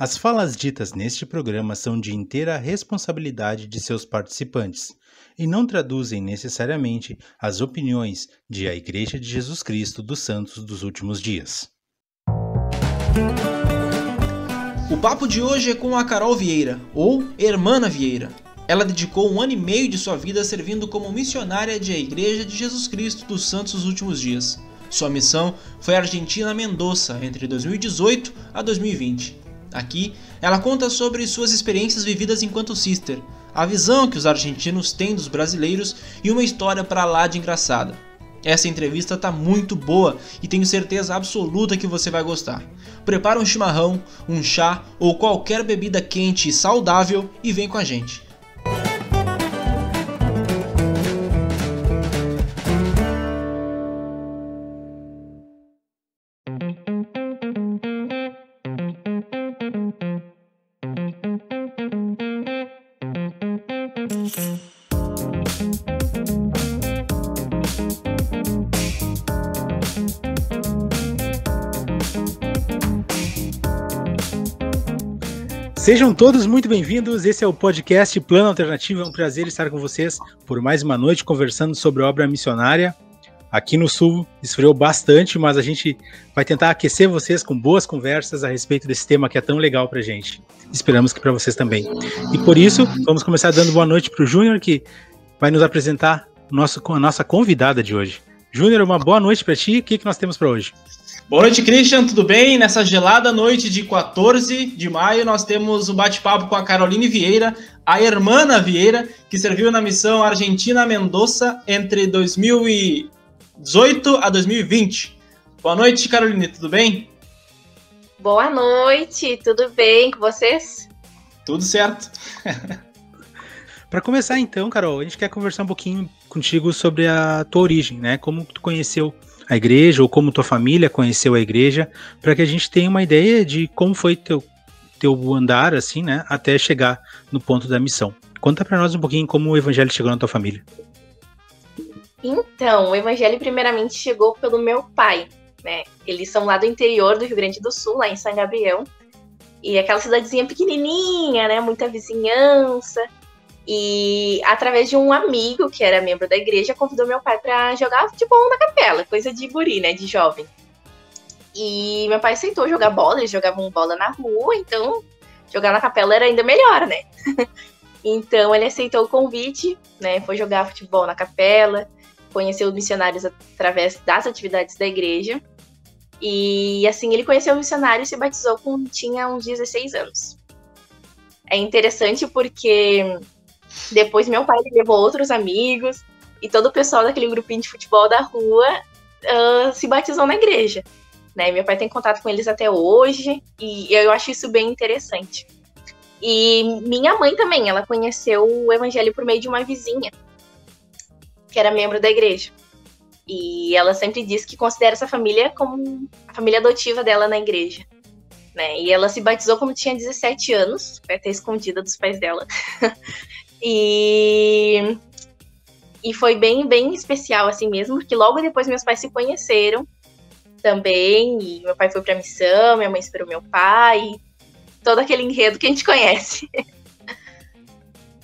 As falas ditas neste programa são de inteira responsabilidade de seus participantes e não traduzem necessariamente as opiniões de a Igreja de Jesus Cristo dos Santos dos Últimos Dias. O papo de hoje é com a Carol Vieira, ou Hermana Vieira. Ela dedicou um ano e meio de sua vida servindo como missionária de a Igreja de Jesus Cristo dos Santos dos Últimos Dias. Sua missão foi a Argentina Mendoza entre 2018 a 2020. Aqui, ela conta sobre suas experiências vividas enquanto sister, a visão que os argentinos têm dos brasileiros e uma história para lá de engraçada. Essa entrevista tá muito boa e tenho certeza absoluta que você vai gostar. Prepara um chimarrão, um chá ou qualquer bebida quente e saudável e vem com a gente. Sejam todos muito bem-vindos. Esse é o podcast Plano Alternativo. É um prazer estar com vocês por mais uma noite conversando sobre obra missionária. Aqui no Sul esfriou bastante, mas a gente vai tentar aquecer vocês com boas conversas a respeito desse tema que é tão legal pra gente. Esperamos que para vocês também. E por isso, vamos começar dando boa noite pro Júnior, que vai nos apresentar nosso, a nossa convidada de hoje. Júnior, uma boa noite para ti. O que, que nós temos para hoje? Boa noite, Christian, tudo bem? Nessa gelada noite de 14 de maio, nós temos um bate-papo com a Caroline Vieira, a irmã Vieira, que serviu na missão Argentina Mendoza entre 2018 a 2020. Boa noite, Caroline, tudo bem? Boa noite, tudo bem com vocês? Tudo certo. Para começar então, Carol, a gente quer conversar um pouquinho contigo sobre a tua origem, né? Como tu conheceu a igreja ou como tua família conheceu a igreja, para que a gente tenha uma ideia de como foi teu teu andar assim, né, até chegar no ponto da missão. Conta para nós um pouquinho como o evangelho chegou na tua família. Então, o evangelho primeiramente chegou pelo meu pai, né? Eles são lá do interior do Rio Grande do Sul, lá em São Gabriel. E aquela cidadezinha pequenininha, né, muita vizinhança. E através de um amigo que era membro da igreja, convidou meu pai para jogar futebol na capela, coisa de guri, né, de jovem. E meu pai aceitou jogar bola, eles jogavam bola na rua, então jogar na capela era ainda melhor, né? então ele aceitou o convite, né, foi jogar futebol na capela, conheceu os missionários através das atividades da igreja. E assim, ele conheceu o missionário e se batizou quando tinha uns 16 anos. É interessante porque depois meu pai levou outros amigos e todo o pessoal daquele grupinho de futebol da rua uh, se batizou na igreja. Né? Meu pai tem contato com eles até hoje e eu acho isso bem interessante. E minha mãe também, ela conheceu o evangelho por meio de uma vizinha que era membro da igreja. E ela sempre diz que considera essa família como a família adotiva dela na igreja. Né? E ela se batizou quando tinha 17 anos, foi até escondida dos pais dela. E, e foi bem, bem especial assim mesmo, porque logo depois meus pais se conheceram também, e meu pai foi pra missão, minha mãe esperou meu pai, todo aquele enredo que a gente conhece.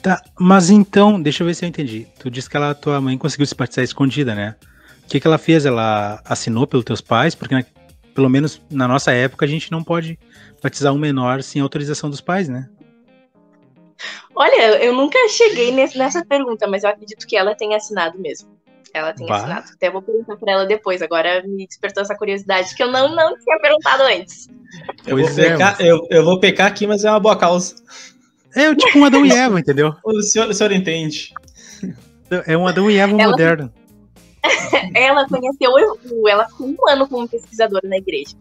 Tá, mas então, deixa eu ver se eu entendi. Tu disse que ela, tua mãe conseguiu se batizar escondida, né? O que, que ela fez? Ela assinou pelos teus pais? Porque, né, pelo menos na nossa época, a gente não pode batizar um menor sem autorização dos pais, né? Olha, eu nunca cheguei nessa pergunta, mas eu acredito que ela tenha assinado mesmo. Ela tem bah. assinado. Até vou perguntar pra ela depois. Agora me despertou essa curiosidade que eu não, não tinha perguntado antes. Eu vou, é, pecar, eu, eu vou pecar aqui, mas é uma boa causa. É tipo um Adão e Eva, entendeu? O senhor, o senhor entende. É um Adão e Eva ela, moderno. ela conheceu ela com um ano como pesquisadora na igreja.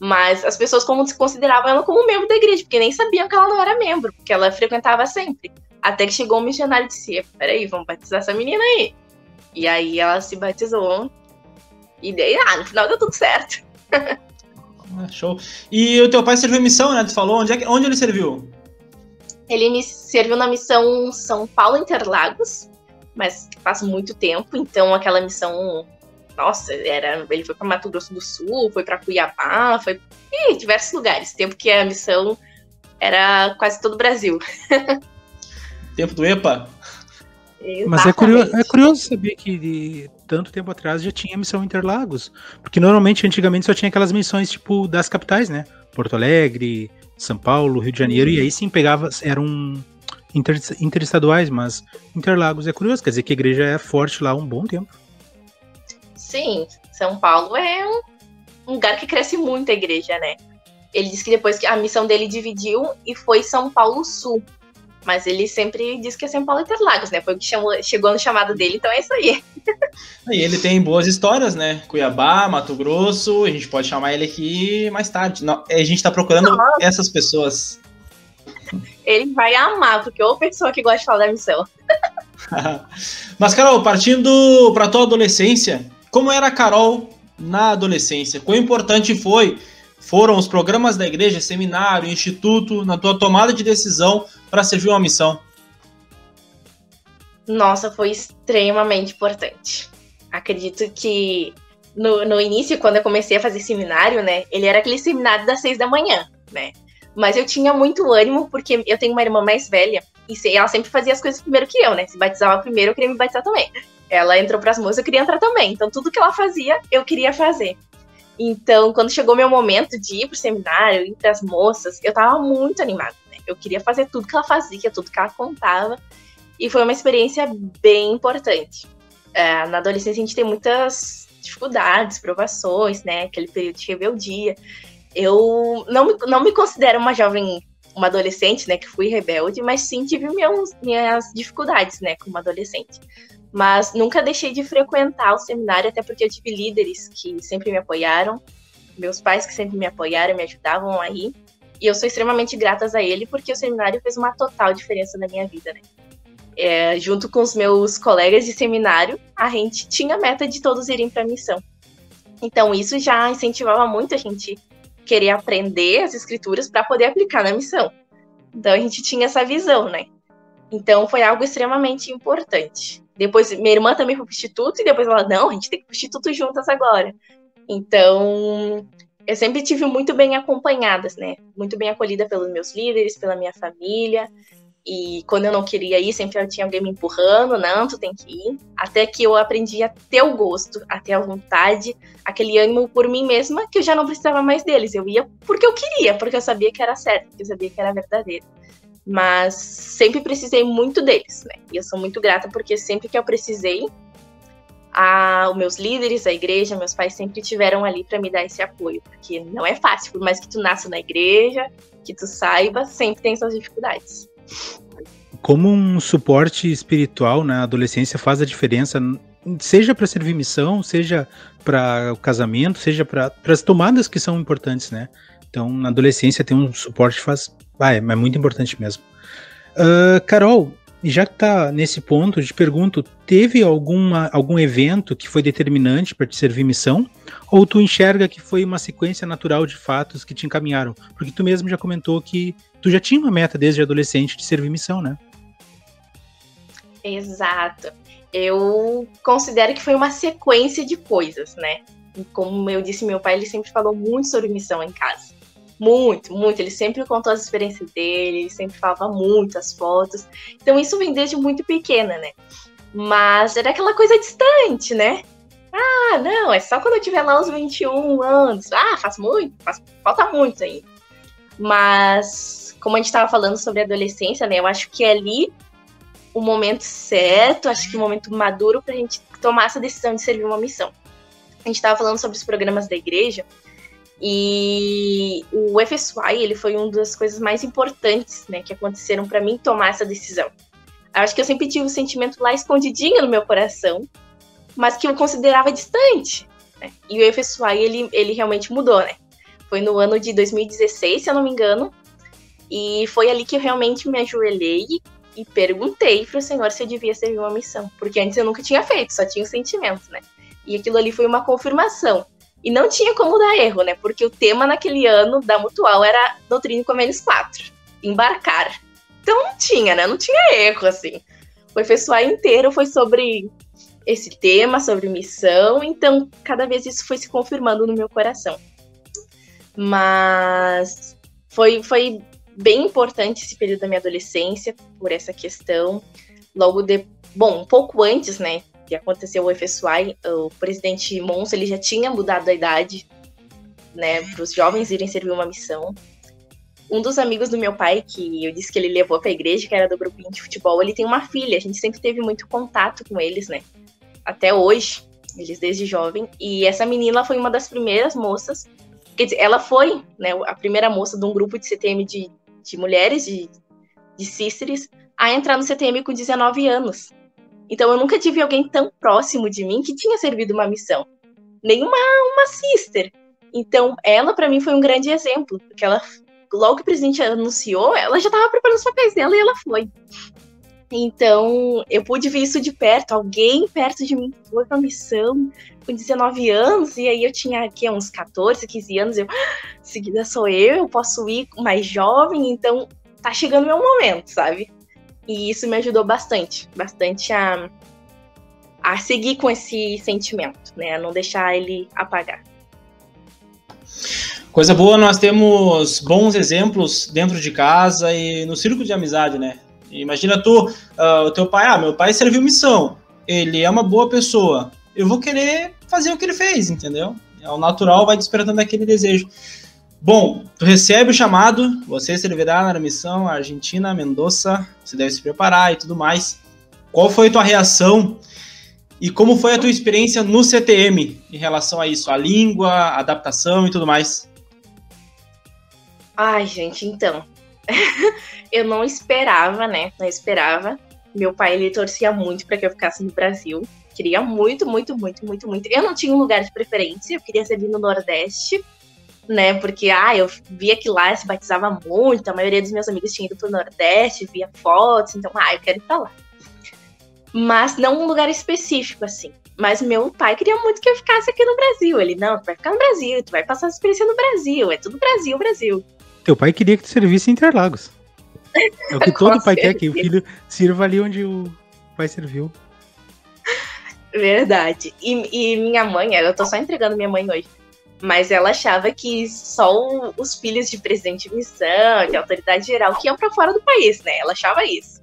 Mas as pessoas como se consideravam ela como membro da igreja, porque nem sabiam que ela não era membro, porque ela frequentava sempre. Até que chegou um missionário e disse: Peraí, vamos batizar essa menina aí. E aí ela se batizou. E daí, ah, no final deu tudo certo. ah, show. E o teu pai serviu missão, né? Tu falou? Onde, é que, onde ele serviu? Ele me serviu na missão São Paulo Interlagos, mas faz muito tempo, então aquela missão nossa, era, ele foi para Mato Grosso do Sul, foi para Cuiabá, foi em diversos lugares. Tempo que a missão Era quase todo o Brasil. Tempo do EPA? Mas é curioso, é curioso saber que de tanto tempo atrás já tinha missão Interlagos. Porque normalmente, antigamente, só tinha aquelas missões tipo das capitais, né? Porto Alegre, São Paulo, Rio de Janeiro, e aí sim pegava, eram inter, interestaduais, mas Interlagos é curioso, quer dizer que a igreja é forte lá há um bom tempo. Sim, São Paulo é um lugar que cresce muito a igreja, né? Ele disse que depois que a missão dele dividiu e foi São Paulo Sul. Mas ele sempre diz que é São Paulo Interlagos, né? Foi o que chamou, chegou no chamado dele, então é isso aí. E ele tem boas histórias, né? Cuiabá, Mato Grosso, a gente pode chamar ele aqui mais tarde. Não, a gente tá procurando Nossa. essas pessoas. Ele vai amar, porque é uma pessoa que gosta de falar da missão. Mas, Carol, partindo para tua adolescência, como era a Carol na adolescência? Quão importante foi foram os programas da igreja, seminário, instituto, na tua tomada de decisão para servir uma missão? Nossa, foi extremamente importante. Acredito que no, no início, quando eu comecei a fazer seminário, né, ele era aquele seminário das seis da manhã, né? Mas eu tinha muito ânimo, porque eu tenho uma irmã mais velha, e ela sempre fazia as coisas primeiro que eu, né? Se batizava primeiro, eu queria me batizar também. Ela entrou para as moças, eu queria entrar também. Então, tudo que ela fazia, eu queria fazer. Então, quando chegou meu momento de ir pro seminário, ir pras moças, eu tava muito animada, né? Eu queria fazer tudo que ela fazia, tudo que ela contava. E foi uma experiência bem importante. É, na adolescência a gente tem muitas dificuldades, provações, né? Aquele período de rebeldia. Eu não me, não me considero uma jovem, uma adolescente, né? Que fui rebelde, mas sim tive meus, minhas dificuldades, né? Como adolescente. Mas nunca deixei de frequentar o seminário, até porque eu tive líderes que sempre me apoiaram, meus pais que sempre me apoiaram, me ajudavam aí. E eu sou extremamente grata a ele, porque o seminário fez uma total diferença na minha vida, né? É, junto com os meus colegas de seminário, a gente tinha a meta de todos irem para a missão. Então, isso já incentivava muito a gente querer aprender as escrituras para poder aplicar na missão. Então, a gente tinha essa visão, né? Então, foi algo extremamente importante. Depois, minha irmã também foi pro instituto, e depois ela, não, a gente tem que ir pro instituto juntas agora. Então, eu sempre tive muito bem acompanhadas, né? Muito bem acolhida pelos meus líderes, pela minha família. E quando eu não queria ir, sempre tinha alguém me empurrando, não, tu tem que ir. Até que eu aprendi a ter o gosto, a ter a vontade, aquele ânimo por mim mesma, que eu já não precisava mais deles. Eu ia porque eu queria, porque eu sabia que era certo, porque eu sabia que era verdadeiro mas sempre precisei muito deles, né? E eu sou muito grata porque sempre que eu precisei, a, os meus líderes, a igreja, meus pais sempre tiveram ali para me dar esse apoio, porque não é fácil, por mais que tu nasça na igreja, que tu saiba, sempre tem suas dificuldades. Como um suporte espiritual na adolescência faz a diferença, seja para servir missão, seja para o casamento, seja para as tomadas que são importantes, né? Então, na adolescência, ter um suporte faz ah, é, é muito importante mesmo. Uh, Carol, já que tá nesse ponto, te pergunto, teve alguma, algum evento que foi determinante para te servir missão? Ou tu enxerga que foi uma sequência natural de fatos que te encaminharam? Porque tu mesmo já comentou que tu já tinha uma meta desde adolescente de servir missão, né? Exato. Eu considero que foi uma sequência de coisas, né? Como eu disse, meu pai ele sempre falou muito sobre missão em casa. Muito, muito. Ele sempre contou as experiências dele, ele sempre falava muito as fotos. Então isso vem desde muito pequena, né? Mas era aquela coisa distante, né? Ah, não, é só quando eu tiver lá uns 21 anos. Ah, faz muito, faz, falta muito aí. Mas, como a gente estava falando sobre adolescência, né? Eu acho que é ali o momento certo, acho que o momento maduro para a gente tomar essa decisão de servir uma missão. A gente estava falando sobre os programas da igreja. E o FSY, ele foi uma das coisas mais importantes, né, que aconteceram para mim tomar essa decisão. Acho que eu sempre tive o um sentimento lá escondidinho no meu coração, mas que eu considerava distante. Né? E o FSY, ele, ele realmente mudou, né? Foi no ano de 2016, se eu não me engano, e foi ali que eu realmente me ajoelhei e perguntei para o Senhor se eu devia servir uma missão, porque antes eu nunca tinha feito, só tinha o sentimento, né? E aquilo ali foi uma confirmação e não tinha como dar erro, né? Porque o tema naquele ano da Mutual era Doutrina com menos 4, embarcar. Então não tinha, né? Não tinha erro, assim. O pessoal inteiro foi sobre esse tema, sobre missão, então cada vez isso foi se confirmando no meu coração. Mas foi, foi bem importante esse período da minha adolescência por essa questão. Logo de, bom, um pouco antes, né, que aconteceu o FSY, o presidente Mons ele já tinha mudado a idade, né, para os jovens irem servir uma missão. Um dos amigos do meu pai, que eu disse que ele levou para a igreja, que era do grupinho de futebol, ele tem uma filha. A gente sempre teve muito contato com eles, né? Até hoje, eles desde jovem. E essa menina foi uma das primeiras moças. Quer dizer, ela foi né, a primeira moça de um grupo de CTM de, de mulheres, de, de sisters, a entrar no CTM com 19 anos. Então eu nunca tive alguém tão próximo de mim que tinha servido uma missão. Nenhuma uma sister. Então ela para mim foi um grande exemplo, porque ela logo que o presidente anunciou, ela já estava preparando os papéis dela e ela foi. Então, eu pude ver isso de perto. Alguém perto de mim foi pra missão com 19 anos, e aí eu tinha aqui uns 14, 15 anos. Eu, ah, seguida sou eu, eu posso ir mais jovem, então tá chegando meu momento, sabe? E isso me ajudou bastante, bastante a, a seguir com esse sentimento, né? A não deixar ele apagar. Coisa boa, nós temos bons exemplos dentro de casa e no círculo de amizade, né? Imagina tu, uh, o teu pai, ah, meu pai serviu missão, ele é uma boa pessoa, eu vou querer fazer o que ele fez, entendeu? É o natural vai despertando aquele desejo. Bom, tu recebe o chamado, você servirá na missão Argentina, Mendoza, você deve se preparar e tudo mais. Qual foi a tua reação e como foi a tua experiência no CTM em relação a isso, a língua, a adaptação e tudo mais? Ai, gente, então. eu não esperava, né? Não esperava. Meu pai, ele torcia muito para que eu ficasse no Brasil. Queria muito, muito, muito, muito, muito. Eu não tinha um lugar de preferência, eu queria ser no Nordeste né? Porque, ah, eu via que lá se batizava muito, a maioria dos meus amigos tinha ido pro Nordeste, via fotos, então, ah, eu quero ir pra lá. Mas não um lugar específico, assim. Mas meu pai queria muito que eu ficasse aqui no Brasil. Ele, não, tu vai ficar no Brasil, tu vai passar a experiência no Brasil, é tudo Brasil, Brasil. Teu pai queria que tu servisse em Interlagos. É o que todo pai quer, que o filho sirva ali onde o pai serviu. Verdade. E, e minha mãe, eu tô só entregando minha mãe hoje mas ela achava que só os filhos de presidente de missão, de autoridade geral, que iam para fora do país, né? Ela achava isso.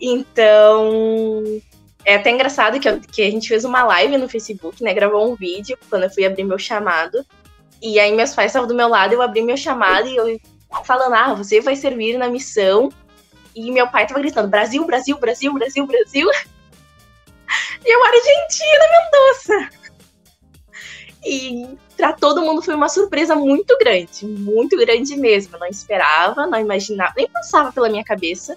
Então, é até engraçado que, eu, que a gente fez uma live no Facebook, né? Gravou um vídeo quando eu fui abrir meu chamado. E aí meus pais estavam do meu lado, eu abri meu chamado e eu falando, ah, você vai servir na missão. E meu pai tava gritando, Brasil, Brasil, Brasil, Brasil, Brasil. E eu, Argentina, Mendoza. E para todo mundo foi uma surpresa muito grande, muito grande mesmo. Eu não esperava, não imaginava, nem passava pela minha cabeça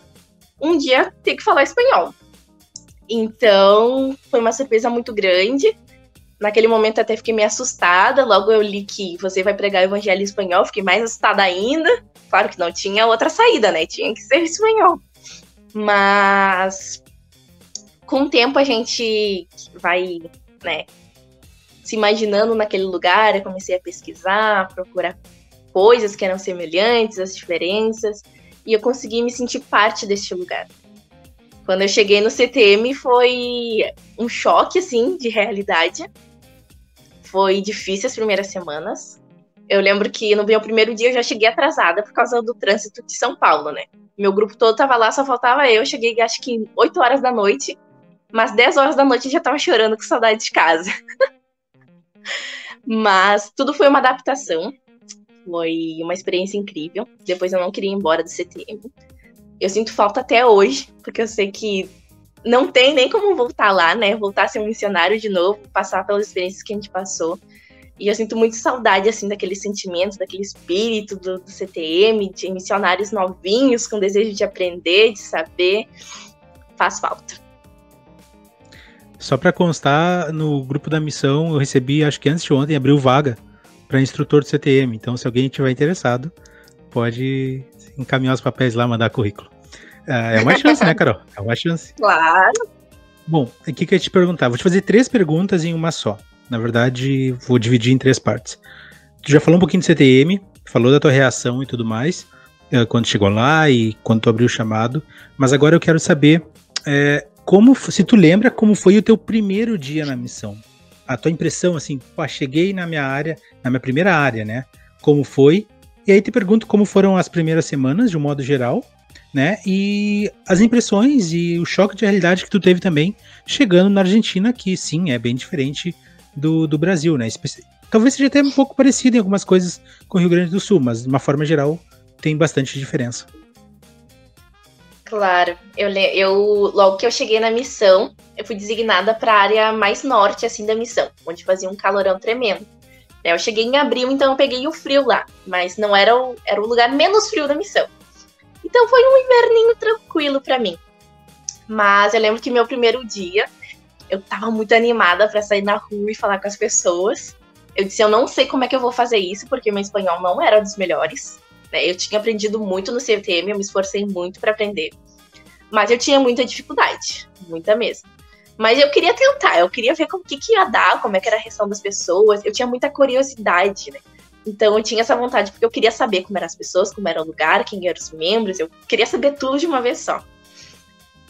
um dia ter que falar espanhol. Então, foi uma surpresa muito grande. Naquele momento até fiquei meio assustada. Logo eu li que você vai pregar o evangelho em espanhol, fiquei mais assustada ainda. Claro que não tinha outra saída, né? Tinha que ser espanhol. Mas com o tempo a gente vai, né, se imaginando naquele lugar, eu comecei a pesquisar, a procurar coisas que eram semelhantes, as diferenças, e eu consegui me sentir parte deste lugar. Quando eu cheguei no CTM foi um choque assim de realidade. Foi difícil as primeiras semanas. Eu lembro que no meu primeiro dia eu já cheguei atrasada por causa do trânsito de São Paulo, né? Meu grupo todo tava lá, só faltava eu. Cheguei acho que 8 horas da noite, mas 10 horas da noite eu já tava chorando com saudade de casa. Mas tudo foi uma adaptação. Foi uma experiência incrível. Depois eu não queria ir embora do CTM. Eu sinto falta até hoje, porque eu sei que não tem nem como voltar lá, né? Voltar a ser um missionário de novo, passar pelas experiências que a gente passou. E eu sinto muito saudade, assim, daqueles sentimentos, daquele espírito do, do CTM, de missionários novinhos, com desejo de aprender, de saber. Faz falta. Só para constar, no grupo da missão eu recebi, acho que antes de ontem, abriu vaga para instrutor do CTM. Então, se alguém tiver interessado, pode encaminhar os papéis lá, mandar currículo. Ah, é uma chance, né, Carol? É uma chance. Claro. Bom, o que, que eu ia te perguntar? Vou te fazer três perguntas em uma só. Na verdade, vou dividir em três partes. Tu já falou um pouquinho do CTM, falou da tua reação e tudo mais, eh, quando chegou lá e quando tu abriu o chamado, mas agora eu quero saber é, como se tu lembra como foi o teu primeiro dia na missão? A tua impressão assim, pô, cheguei na minha área, na minha primeira área, né? Como foi? E aí te pergunto como foram as primeiras semanas, de um modo geral, né? E as impressões e o choque de realidade que tu teve também chegando na Argentina, que sim, é bem diferente do, do Brasil, né? Talvez seja até um pouco parecido em algumas coisas com o Rio Grande do Sul, mas de uma forma geral tem bastante diferença. Claro, eu, eu logo que eu cheguei na missão, eu fui designada para a área mais norte assim da missão, onde fazia um calorão tremendo. Eu cheguei em abril, então eu peguei o frio lá, mas não era o, era o lugar menos frio da missão. Então foi um inverninho tranquilo para mim. Mas eu lembro que meu primeiro dia, eu tava muito animada para sair na rua e falar com as pessoas. Eu disse, eu não sei como é que eu vou fazer isso, porque meu espanhol não era dos melhores. Né? Eu tinha aprendido muito no CTM, eu me esforcei muito para aprender. Mas eu tinha muita dificuldade, muita mesmo. Mas eu queria tentar, eu queria ver como que, que ia dar, como é que era a reação das pessoas. Eu tinha muita curiosidade, né? Então eu tinha essa vontade, porque eu queria saber como eram as pessoas, como era o lugar, quem eram os membros, eu queria saber tudo de uma vez só.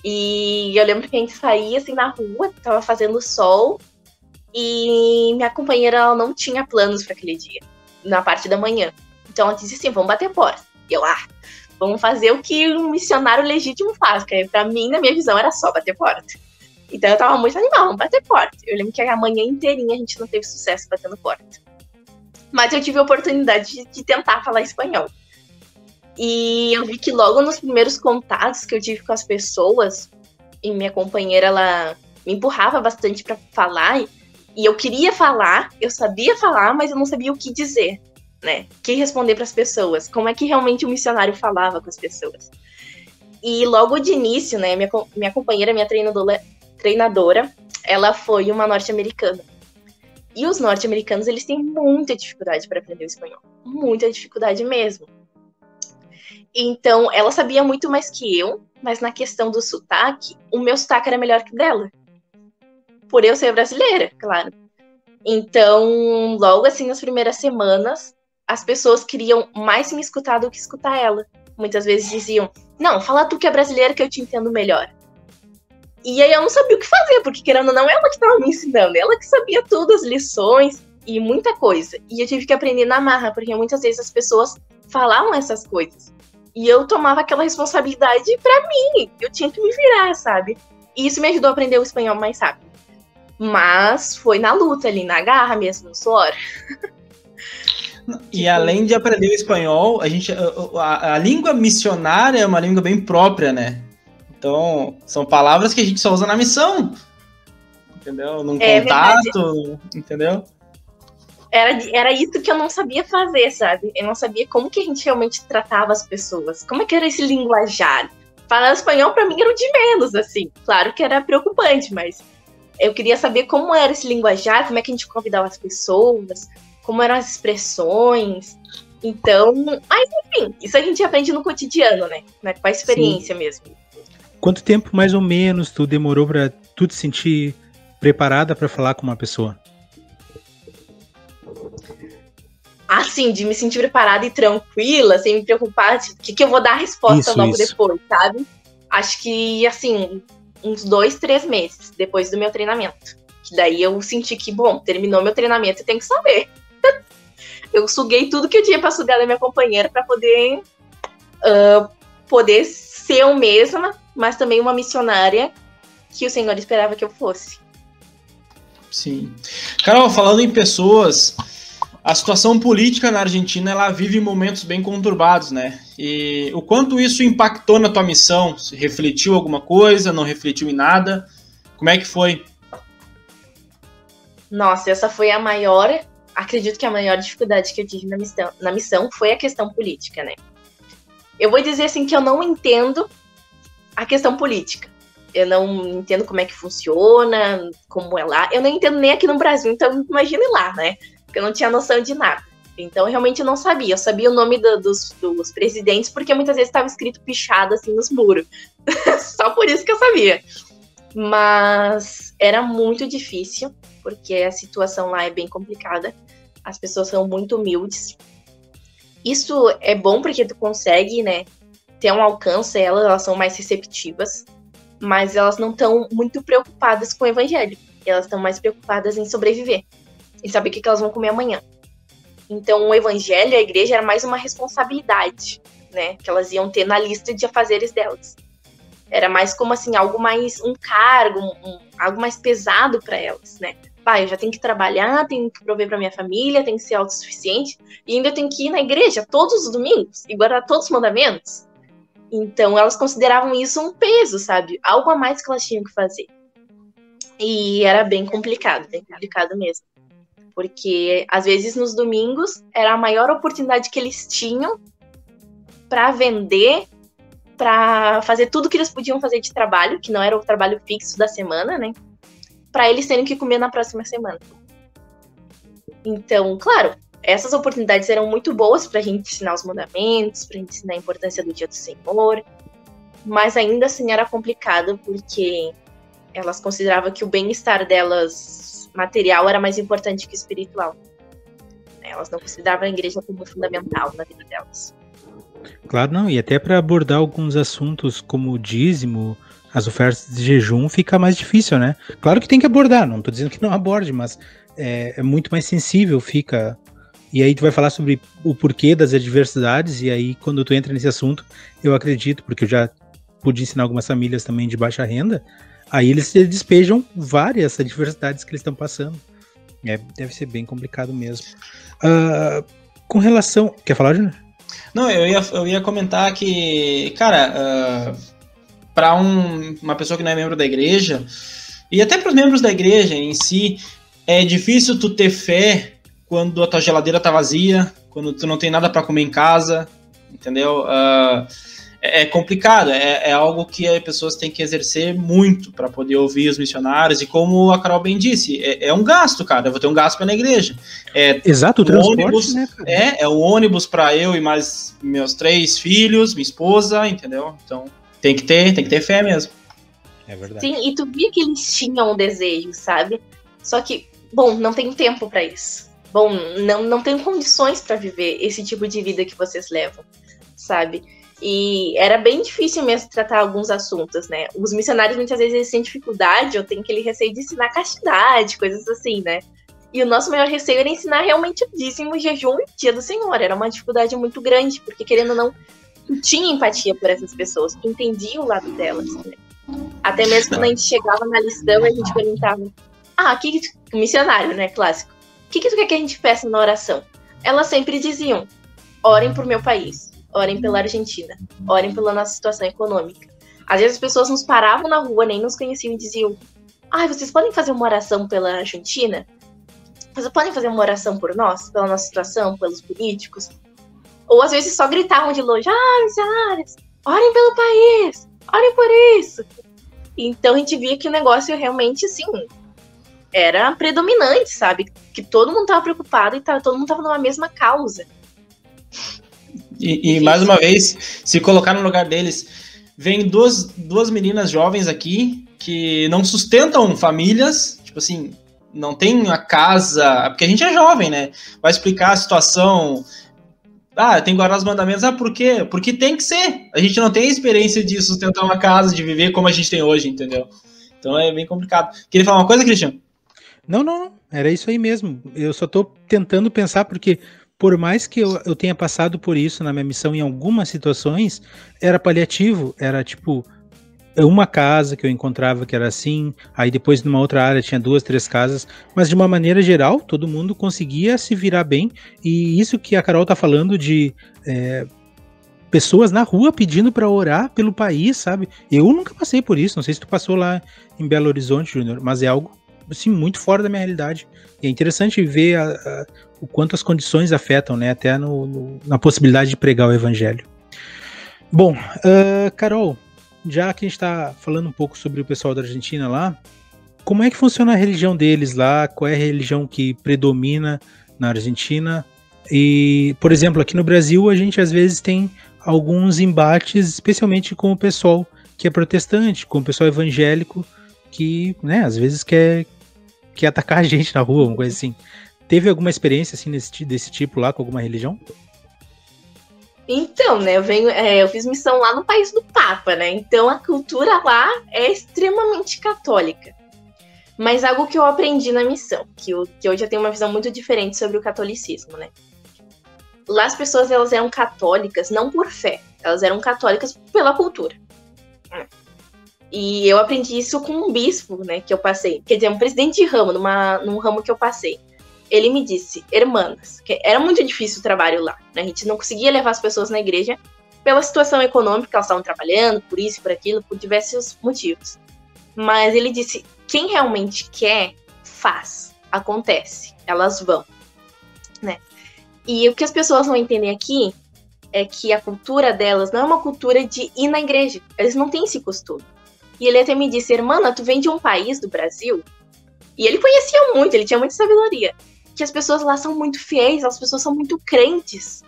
E eu lembro que a gente saía assim na rua, tava fazendo sol, e minha companheira ela não tinha planos para aquele dia, na parte da manhã. Então ela disse assim: vamos bater porta. Eu, ah, vamos fazer o que um missionário legítimo faz, que para mim, na minha visão, era só bater porta. Então eu tava muito animada, vamos bater porta. Eu lembro que a manhã inteirinha a gente não teve sucesso batendo porta. Mas eu tive a oportunidade de, de tentar falar espanhol. E eu vi que logo nos primeiros contatos que eu tive com as pessoas, e minha companheira ela me empurrava bastante para falar, e eu queria falar, eu sabia falar, mas eu não sabia o que dizer, né? Que responder para as pessoas, como é que realmente o missionário falava com as pessoas. E logo de início, né, minha, minha companheira, minha treinadora, treinadora, ela foi uma norte-americana. E os norte-americanos, eles têm muita dificuldade para aprender o espanhol. Muita dificuldade mesmo. Então, ela sabia muito mais que eu, mas na questão do sotaque, o meu sotaque era melhor que dela. Por eu ser brasileira, claro. Então, logo assim, nas primeiras semanas, as pessoas queriam mais me escutar do que escutar ela. Muitas vezes diziam: Não, fala tu que é brasileira que eu te entendo melhor. E aí eu não sabia o que fazer, porque querendo ou não, ela que estava me ensinando, ela que sabia tudo, as lições e muita coisa. E eu tive que aprender na marra, porque muitas vezes as pessoas falavam essas coisas. E eu tomava aquela responsabilidade para mim. Eu tinha que me virar, sabe? E isso me ajudou a aprender o espanhol mais rápido. Mas foi na luta ali, na garra mesmo, no suor. E tipo... além de aprender o espanhol, a gente a, a, a língua missionária é uma língua bem própria, né? Então, são palavras que a gente só usa na missão. Entendeu? Num é, contato, verdade. entendeu? Era, era isso que eu não sabia fazer, sabe? Eu não sabia como que a gente realmente tratava as pessoas. Como é que era esse linguajar? Falar espanhol para mim era o de menos, assim. Claro que era preocupante, mas eu queria saber como era esse linguajar, como é que a gente convidava as pessoas, como eram as expressões. Então, mas enfim, isso a gente aprende no cotidiano, né? Com a experiência Sim. mesmo. Quanto tempo mais ou menos tu demorou para tu te sentir preparada para falar com uma pessoa? Assim, de me sentir preparada e tranquila, sem me preocupar de que, que eu vou dar a resposta isso, logo isso. depois, sabe? Acho que, assim, uns dois, três meses depois do meu treinamento. Que daí eu senti que, bom, terminou meu treinamento e tenho que saber. Eu suguei tudo que eu tinha para sugar da minha companheira para poder uh, poder ser eu mesma mas também uma missionária que o Senhor esperava que eu fosse. Sim. Carol, falando em pessoas, a situação política na Argentina ela vive momentos bem conturbados, né? E o quanto isso impactou na tua missão? Se refletiu alguma coisa? Não refletiu em nada? Como é que foi? Nossa, essa foi a maior, acredito que a maior dificuldade que eu tive na missão, na missão foi a questão política, né? Eu vou dizer assim que eu não entendo a questão política. Eu não entendo como é que funciona, como é lá. Eu não entendo nem aqui no Brasil, então imagine lá, né? Porque eu não tinha noção de nada. Então, realmente eu não sabia. Eu sabia o nome do, dos, dos presidentes, porque muitas vezes estava escrito pichado assim nos muros. Só por isso que eu sabia. Mas era muito difícil, porque a situação lá é bem complicada. As pessoas são muito humildes. Isso é bom porque tu consegue, né, ter um alcance, elas, elas são mais receptivas, mas elas não estão muito preocupadas com o evangelho. Elas estão mais preocupadas em sobreviver, em saber o que, que elas vão comer amanhã. Então, o evangelho, a igreja, era mais uma responsabilidade, né? Que elas iam ter na lista de afazeres delas. Era mais como assim, algo mais, um cargo, um, algo mais pesado para elas, né? Pai, eu já tenho que trabalhar, tenho que prover para minha família, tenho que ser autossuficiente, e ainda tenho que ir na igreja todos os domingos e guardar todos os mandamentos. Então, elas consideravam isso um peso, sabe? Algo a mais que elas tinham que fazer. E era bem complicado, bem complicado mesmo porque às vezes nos domingos era a maior oportunidade que eles tinham para vender, para fazer tudo que eles podiam fazer de trabalho, que não era o trabalho fixo da semana, né? Para eles terem que comer na próxima semana. Então, claro, essas oportunidades eram muito boas para a gente ensinar os mandamentos, para ensinar a importância do dia do Senhor, mas ainda assim era complicado porque elas consideravam que o bem-estar delas material era mais importante que espiritual. Elas não consideravam a igreja como fundamental na vida delas. Claro, não, e até para abordar alguns assuntos como o dízimo, as ofertas de jejum, fica mais difícil, né? Claro que tem que abordar, não estou dizendo que não aborde, mas é, é, muito mais sensível, fica. E aí tu vai falar sobre o porquê das adversidades, e aí quando tu entra nesse assunto, eu acredito, porque eu já pude ensinar algumas famílias também de baixa renda, Aí eles despejam várias adversidades que eles estão passando. É, deve ser bem complicado mesmo. Uh, com relação. Quer falar, Júnior? Não, eu ia, eu ia comentar que, cara, uh, ah, para um, uma pessoa que não é membro da igreja, e até para os membros da igreja em si, é difícil tu ter fé quando a tua geladeira tá vazia, quando tu não tem nada para comer em casa, entendeu? Uh, é, é complicado, é, é, algo que as pessoas têm que exercer muito para poder ouvir os missionários, e como a Carol bem disse, é, é um gasto, cara, eu vou ter um gasto para na igreja. É, Exato, o transporte, ônibus, né, É, é o ônibus para eu e mais meus três filhos, minha esposa, entendeu? Então, tem que ter, tem que ter fé mesmo. É verdade. Sim, e tu via que eles tinham um desejo, sabe? Só que, bom, não tem tempo para isso. Bom, não, não tenho condições para viver esse tipo de vida que vocês levam, sabe? E era bem difícil mesmo tratar alguns assuntos, né? Os missionários muitas vezes eles têm dificuldade, ou tem aquele receio de ensinar castidade, coisas assim, né? E o nosso maior receio era ensinar realmente o dízimo, jejum e dia do Senhor. Era uma dificuldade muito grande, porque querendo ou não, tu tinha empatia por essas pessoas, tu entendia o lado delas. Né? Até mesmo quando a gente chegava na listão, a gente perguntava: Ah, que, que tu... missionário, né? Clássico. O que, que tu quer que a gente peça na oração? Elas sempre diziam: Orem por meu país orem pela Argentina, orem pela nossa situação econômica. Às vezes as pessoas nos paravam na rua, nem nos conheciam e diziam: Ah, vocês podem fazer uma oração pela Argentina? Vocês podem fazer uma oração por nós, pela nossa situação, pelos políticos? Ou às vezes só gritavam de longe: Ah, missionários, orem pelo país, orem por isso. Então a gente via que o negócio realmente, assim, era predominante, sabe? Que todo mundo estava preocupado e todo mundo estava numa mesma causa. E, e mais uma vez, se colocar no lugar deles, vem duas, duas meninas jovens aqui que não sustentam famílias, tipo assim, não tem a casa, porque a gente é jovem, né? Vai explicar a situação. Ah, tem que guardar os mandamentos. Ah, por quê? Porque tem que ser. A gente não tem a experiência de sustentar uma casa, de viver como a gente tem hoje, entendeu? Então é bem complicado. Queria falar uma coisa, Cristian? Não, não, não. Era isso aí mesmo. Eu só tô tentando pensar, porque por mais que eu, eu tenha passado por isso na minha missão em algumas situações, era paliativo, era tipo uma casa que eu encontrava que era assim, aí depois numa outra área tinha duas, três casas, mas de uma maneira geral todo mundo conseguia se virar bem e isso que a Carol tá falando de é, pessoas na rua pedindo para orar pelo país, sabe? Eu nunca passei por isso, não sei se tu passou lá em Belo Horizonte, Júnior, mas é algo assim muito fora da minha realidade. E é interessante ver a, a, o quanto as condições afetam, né? Até no, no, na possibilidade de pregar o evangelho. Bom, uh, Carol, já que a gente está falando um pouco sobre o pessoal da Argentina lá, como é que funciona a religião deles lá? Qual é a religião que predomina na Argentina? E, por exemplo, aqui no Brasil a gente às vezes tem alguns embates, especialmente com o pessoal que é protestante, com o pessoal evangélico que, né, às vezes quer, quer atacar a gente na rua, uma coisa assim. Teve alguma experiência assim desse tipo lá com alguma religião? Então, né, eu venho, é, eu fiz missão lá no país do Papa, né? Então a cultura lá é extremamente católica. Mas algo que eu aprendi na missão, que, eu, que hoje eu tenho uma visão muito diferente sobre o catolicismo, né? lá as pessoas elas eram católicas não por fé, elas eram católicas pela cultura. E eu aprendi isso com um bispo, né, que eu passei, quer dizer, um presidente de ramo, numa, num ramo que eu passei. Ele me disse, irmãs, que era muito difícil o trabalho lá, né, a gente não conseguia levar as pessoas na igreja pela situação econômica, elas estavam trabalhando, por isso, por aquilo, por diversos motivos. Mas ele disse, quem realmente quer, faz, acontece, elas vão, né. E o que as pessoas não entendem aqui é que a cultura delas não é uma cultura de ir na igreja. Eles não têm esse costume. E ele até me disse, irmã, tu vem de um país do Brasil? E ele conhecia muito, ele tinha muita sabedoria. Que as pessoas lá são muito fiéis, as pessoas são muito crentes.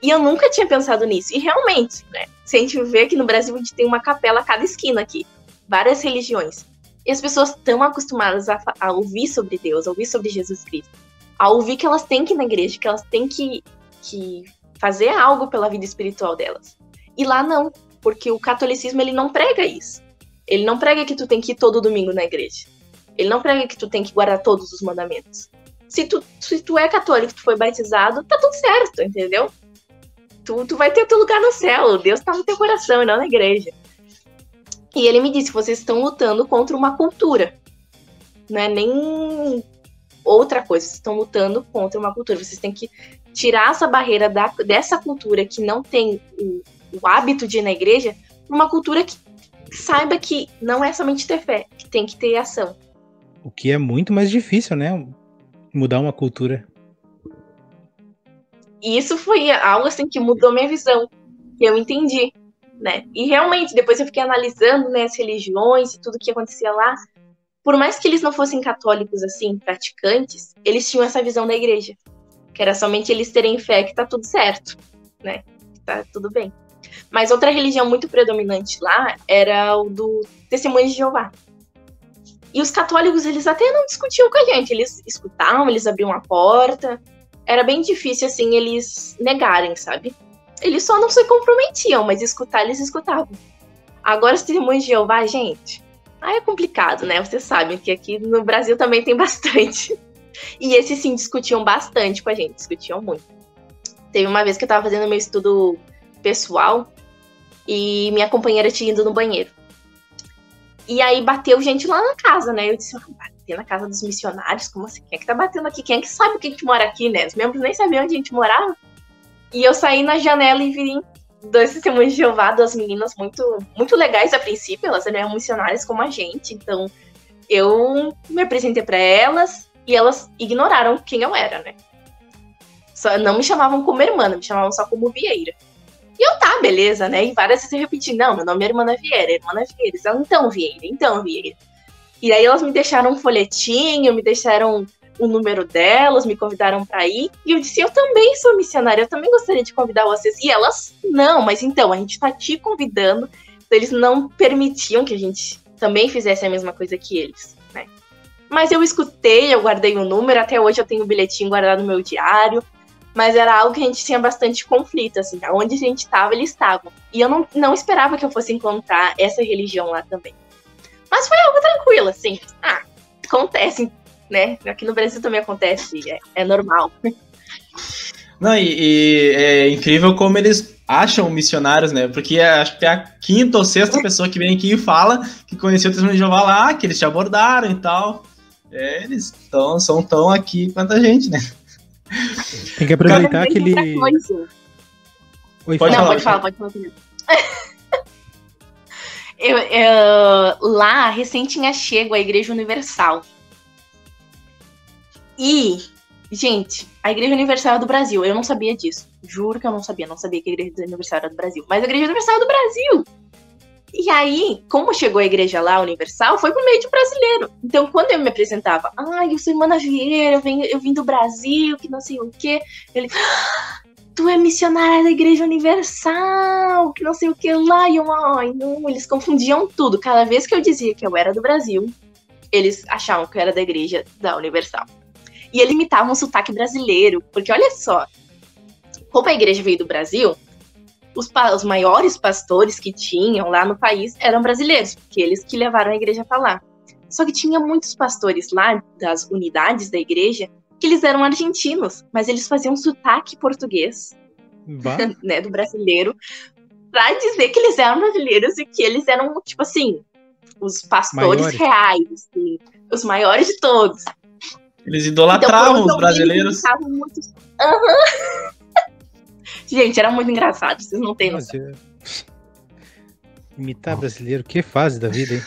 E eu nunca tinha pensado nisso. E realmente, né? Se a gente vê que no Brasil a gente tem uma capela a cada esquina aqui. Várias religiões. E as pessoas estão acostumadas a, a ouvir sobre Deus, a ouvir sobre Jesus Cristo. A ouvir que elas têm que ir na igreja, que elas têm que, que fazer algo pela vida espiritual delas. E lá não, porque o catolicismo ele não prega isso. Ele não prega que tu tem que ir todo domingo na igreja. Ele não prega que tu tem que guardar todos os mandamentos. Se tu, se tu é católico, tu foi batizado, tá tudo certo, entendeu? Tu, tu vai ter teu lugar no céu. Deus tá no teu coração e não na igreja. E ele me disse vocês estão lutando contra uma cultura. Não é nem outra coisa. Vocês estão lutando contra uma cultura. Vocês têm que tirar essa barreira da, dessa cultura que não tem o, o hábito de ir na igreja, uma cultura que saiba que não é somente ter fé, que tem que ter ação. O que é muito mais difícil, né? Mudar uma cultura. Isso foi algo assim que mudou minha visão, que eu entendi, né? E realmente, depois eu fiquei analisando né, as religiões e tudo que acontecia lá. Por mais que eles não fossem católicos assim, praticantes, eles tinham essa visão da igreja, que era somente eles terem fé que tá tudo certo, né? Tá tudo bem. Mas outra religião muito predominante lá era o do Testemunho de Jeová. E os católicos, eles até não discutiam com a gente, eles escutavam, eles abriam a porta. Era bem difícil, assim, eles negarem, sabe? Eles só não se comprometiam, mas escutar, eles escutavam. Agora, os testemunhos de Jeová, gente, aí é complicado, né? Vocês sabem que aqui no Brasil também tem bastante. E esses sim discutiam bastante com a gente, discutiam muito. Teve uma vez que eu tava fazendo meu estudo pessoal e minha companheira tinha ido no banheiro. E aí bateu gente lá na casa, né? Eu disse, ah, bater na casa dos missionários? Como assim? Quem é que tá batendo aqui? Quem é que sabe que a gente mora aqui, né? Os membros nem sabiam onde a gente morava. E eu saí na janela e vi dois testemunhos de Jeová, duas meninas muito, muito legais a princípio, elas eram missionárias como a gente, então eu me apresentei para elas e elas ignoraram quem eu era, né? Só não me chamavam como irmã, me chamavam só como Vieira. E eu, tá, beleza, né? E várias vezes eu repeti, não, meu nome é Irmã Vieira, Irmã Vieira. Então, Vieira, então, Vieira. E aí elas me deixaram um folhetinho, me deixaram o número delas, me convidaram para ir. E eu disse, eu também sou missionária, eu também gostaria de convidar vocês. E elas, não, mas então, a gente tá te convidando. Então, eles não permitiam que a gente também fizesse a mesma coisa que eles, né? Mas eu escutei, eu guardei o número, até hoje eu tenho o bilhetinho guardado no meu diário mas era algo que a gente tinha bastante conflito, assim, onde a gente estava, eles estavam. E eu não, não esperava que eu fosse encontrar essa religião lá também. Mas foi algo tranquilo, assim. Ah, acontece, né? Aqui no Brasil também acontece, é, é normal. Não, e, e, é incrível como eles acham missionários, né? Porque é, acho que é a quinta ou sexta pessoa que vem aqui e fala que conheceu o testemunho de Jeová lá, que eles te abordaram e tal. É, eles tão, são tão aqui quanto a gente, né? Tem que aproveitar aquele. Oi, pode não, falar, pode falar, pode falar. eu, eu, lá, recém tinha chego a Igreja Universal. E, gente, a Igreja Universal é do Brasil. Eu não sabia disso. Juro que eu não sabia. Não sabia que a Igreja Universal era do Brasil. Mas a Igreja Universal é do Brasil. E aí, como chegou a igreja lá, Universal, foi por meio de brasileiro. Então, quando eu me apresentava, ah, eu sou Irmã Vieira, eu, venho, eu vim do Brasil, que não sei o quê. Ele, ah, tu é missionária da Igreja Universal, que não sei o que lá. E eu, ai, não, eles confundiam tudo. Cada vez que eu dizia que eu era do Brasil, eles achavam que eu era da Igreja da Universal. E eles imitavam o sotaque brasileiro, porque olha só, como a igreja veio do Brasil, os, os maiores pastores que tinham lá no país eram brasileiros, porque eles que levaram a igreja para lá. Só que tinha muitos pastores lá, das unidades da igreja, que eles eram argentinos, mas eles faziam sotaque português, né, do brasileiro, pra dizer que eles eram brasileiros e que eles eram, tipo assim, os pastores maiores. reais, assim, os maiores de todos. Eles idolatravam então, os brasileiros. Eles muito... uhum. Gente, era muito engraçado, vocês não têm noção. É... Imitar brasileiro, que fase da vida, hein?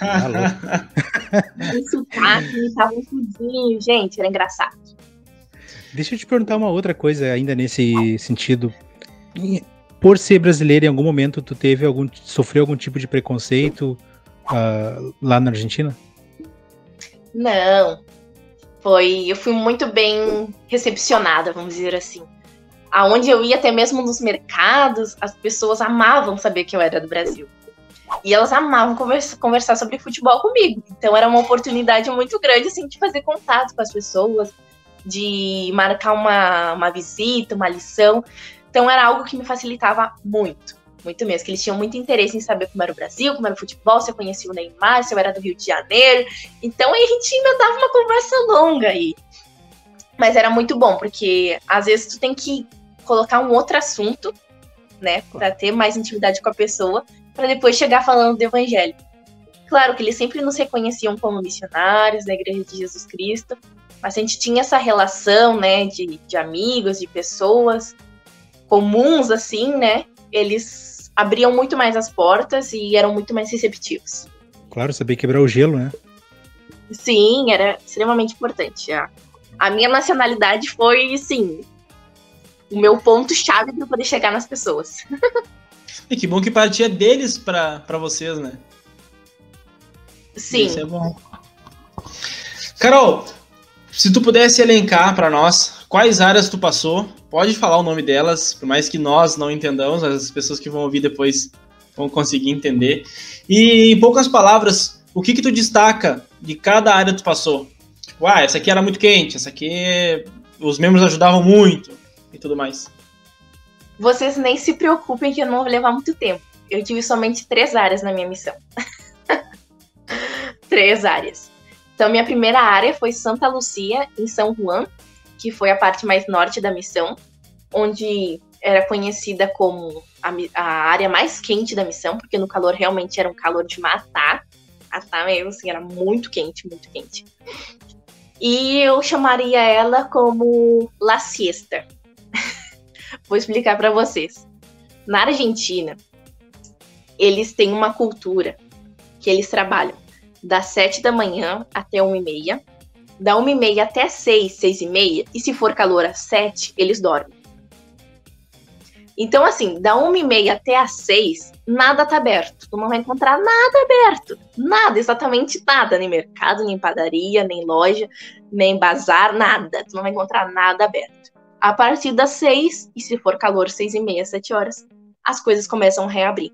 Insultar, imitavam tudinho, gente, era engraçado. Deixa eu te perguntar uma outra coisa ainda nesse sentido. Por ser brasileiro, em algum momento tu teve algum, sofreu algum tipo de preconceito uh, lá na Argentina? Não, foi, eu fui muito bem recepcionada, vamos dizer assim. Aonde eu ia, até mesmo nos mercados, as pessoas amavam saber que eu era do Brasil. E elas amavam conversa, conversar sobre futebol comigo. Então era uma oportunidade muito grande assim, de fazer contato com as pessoas, de marcar uma, uma visita, uma lição. Então era algo que me facilitava muito, muito mesmo. Que eles tinham muito interesse em saber como era o Brasil, como era o futebol, se eu conhecia o Neymar, se eu era do Rio de Janeiro. Então aí a gente ainda dava uma conversa longa aí. Mas era muito bom, porque às vezes tu tem que colocar um outro assunto, né, para ter mais intimidade com a pessoa, para depois chegar falando do evangelho. Claro que eles sempre nos reconheciam como missionários da Igreja de Jesus Cristo, mas a gente tinha essa relação, né, de, de amigos, de pessoas comuns, assim, né, eles abriam muito mais as portas e eram muito mais receptivos. Claro, saber quebrar o gelo, né? Sim, era extremamente importante. A, a minha nacionalidade foi, sim, o meu ponto-chave para poder chegar nas pessoas. e que bom que partia deles para vocês, né? Sim. Isso é bom. Carol, se tu pudesse elencar para nós quais áreas tu passou, pode falar o nome delas, por mais que nós não entendamos, as pessoas que vão ouvir depois vão conseguir entender. E em poucas palavras, o que que tu destaca de cada área que tu passou? Tipo, ah, essa aqui era muito quente, essa aqui os membros ajudavam muito e tudo mais. Vocês nem se preocupem que eu não vou levar muito tempo. Eu tive somente três áreas na minha missão. três áreas. Então, minha primeira área foi Santa Lucia, em São Juan, que foi a parte mais norte da missão, onde era conhecida como a, a, área mais quente da missão, porque no calor realmente era um calor de matar. Matar mesmo, assim, era muito quente, muito quente. E eu chamaria ela como La Siesta, Vou explicar para vocês. Na Argentina, eles têm uma cultura que eles trabalham das 7 da manhã até 1 e meia, da 1 e meia até 6, 6 e meia, e se for calor às 7, eles dormem. Então, assim, da 1 e meia até às 6, nada tá aberto. Tu não vai encontrar nada aberto. Nada, exatamente nada. Nem mercado, nem padaria, nem loja, nem bazar, nada. Tu não vai encontrar nada aberto. A partir das seis, e se for calor, seis e meia, sete horas, as coisas começam a reabrir.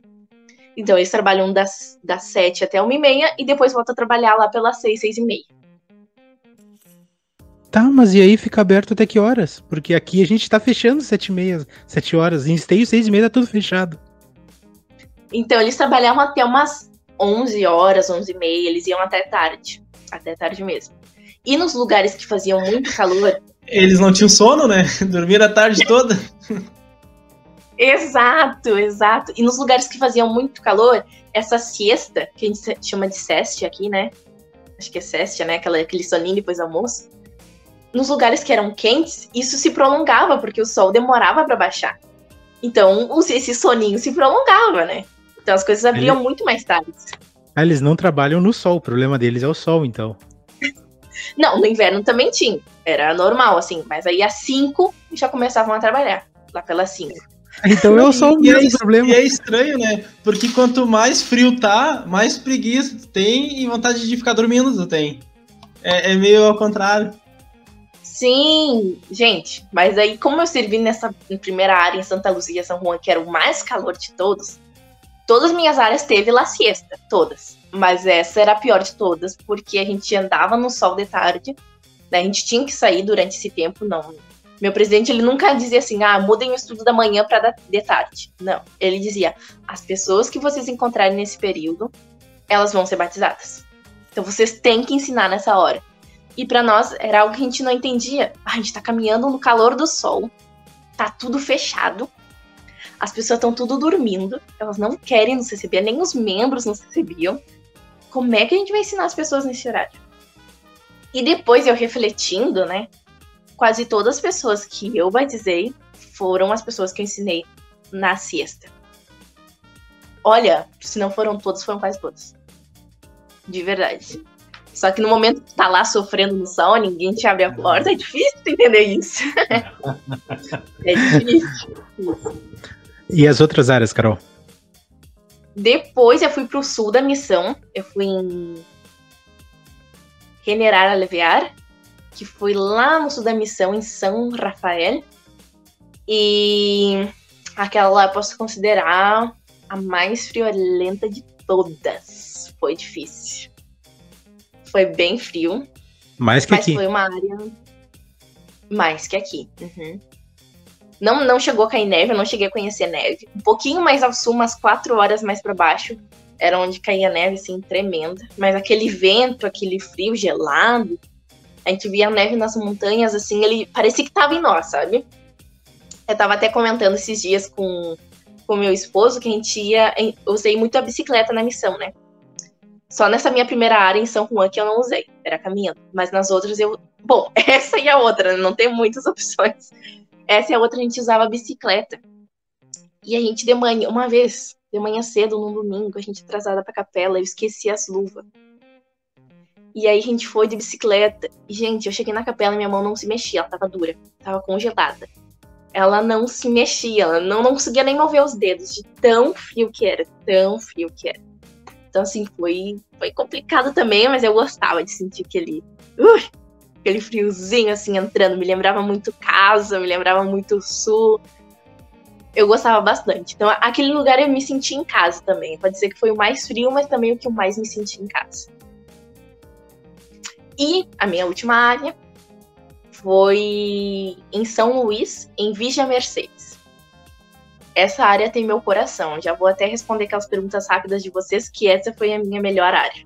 Então, eles trabalham das, das sete até uma e meia e depois voltam a trabalhar lá pelas seis, seis e meia. Tá, mas e aí fica aberto até que horas? Porque aqui a gente tá fechando sete e meia, sete horas. Em esteio, seis e meia tá tudo fechado. Então, eles trabalhavam até umas onze horas, onze e meia. Eles iam até tarde. Até tarde mesmo. E nos lugares que faziam muito calor, eles não tinham sono, né? Dormiram a tarde toda. exato, exato. E nos lugares que faziam muito calor, essa siesta, que a gente chama de seste aqui, né? Acho que é seste, né? Aquela, aquele soninho depois do almoço. Nos lugares que eram quentes, isso se prolongava, porque o sol demorava para baixar. Então, esse soninho se prolongava, né? Então as coisas abriam Ele... muito mais tarde. Ah, eles não trabalham no sol, o problema deles é o sol, então. Não, no inverno também tinha. Era normal, assim. Mas aí às 5 já começavam a trabalhar. Lá pelas 5. Então eu sou o mesmo é, problema. E é estranho, né? Porque quanto mais frio tá, mais preguiça tu tem e vontade de ficar dormindo tu tem. É, é meio ao contrário. Sim, gente, mas aí como eu servi nessa primeira área em Santa Luzia, São Juan, que era o mais calor de todos, todas as minhas áreas teve la siesta, todas. Mas essa era a pior de todas, porque a gente andava no sol de tarde, né? A gente tinha que sair durante esse tempo, não. Meu presidente, ele nunca dizia assim, ah, mudem o estudo da manhã para de tarde. Não. Ele dizia, as pessoas que vocês encontrarem nesse período, elas vão ser batizadas. Então vocês têm que ensinar nessa hora. E para nós era algo que a gente não entendia. A gente tá caminhando no calor do sol, tá tudo fechado, as pessoas estão tudo dormindo, elas não querem nos receber, nem os membros nos recebiam. Como é que a gente vai ensinar as pessoas nesse horário? E depois eu refletindo, né? Quase todas as pessoas que eu batizei foram as pessoas que eu ensinei na siesta. Olha, se não foram todas, foram quase todas. De verdade. Só que no momento que tá lá sofrendo no sol, ninguém te abre a porta, é difícil entender isso. é difícil. E as outras áreas, Carol? Depois eu fui pro sul da missão. Eu fui em Generar Alevear, que foi lá no sul da missão, em São Rafael. E aquela lá eu posso considerar a mais friolenta de todas. Foi difícil. Foi bem frio. Mais que mas aqui. foi uma área mais que aqui. Uhum. Não, não chegou a cair neve, eu não cheguei a conhecer neve. Um pouquinho mais ao sul, umas quatro horas mais para baixo, era onde caía neve, assim, tremenda. Mas aquele vento, aquele frio gelado, a gente via a neve nas montanhas, assim, ele parecia que tava em nós, sabe? Eu tava até comentando esses dias com o meu esposo que a gente ia. Eu usei muito a bicicleta na missão, né? Só nessa minha primeira área em São Juan que eu não usei, era caminhando. Mas nas outras eu. Bom, essa e a outra, não tem muitas opções. Essa e a outra a gente usava bicicleta. E a gente de manhã, uma vez, de manhã cedo, num domingo, a gente atrasada pra capela, eu esqueci as luvas. E aí a gente foi de bicicleta. E, gente, eu cheguei na capela e minha mão não se mexia, ela tava dura, tava congelada. Ela não se mexia, ela não, não conseguia nem mover os dedos, de tão frio que era, tão frio que era. Então, assim, foi, foi complicado também, mas eu gostava de sentir aquele. Uh, aquele friozinho assim entrando, me lembrava muito casa, me lembrava muito sul. Eu gostava bastante. Então, aquele lugar eu me senti em casa também. Pode ser que foi o mais frio, mas também o que eu mais me senti em casa. E a minha última área foi em São Luís, em Vigia Mercedes. Essa área tem meu coração. Já vou até responder aquelas perguntas rápidas de vocês, que essa foi a minha melhor área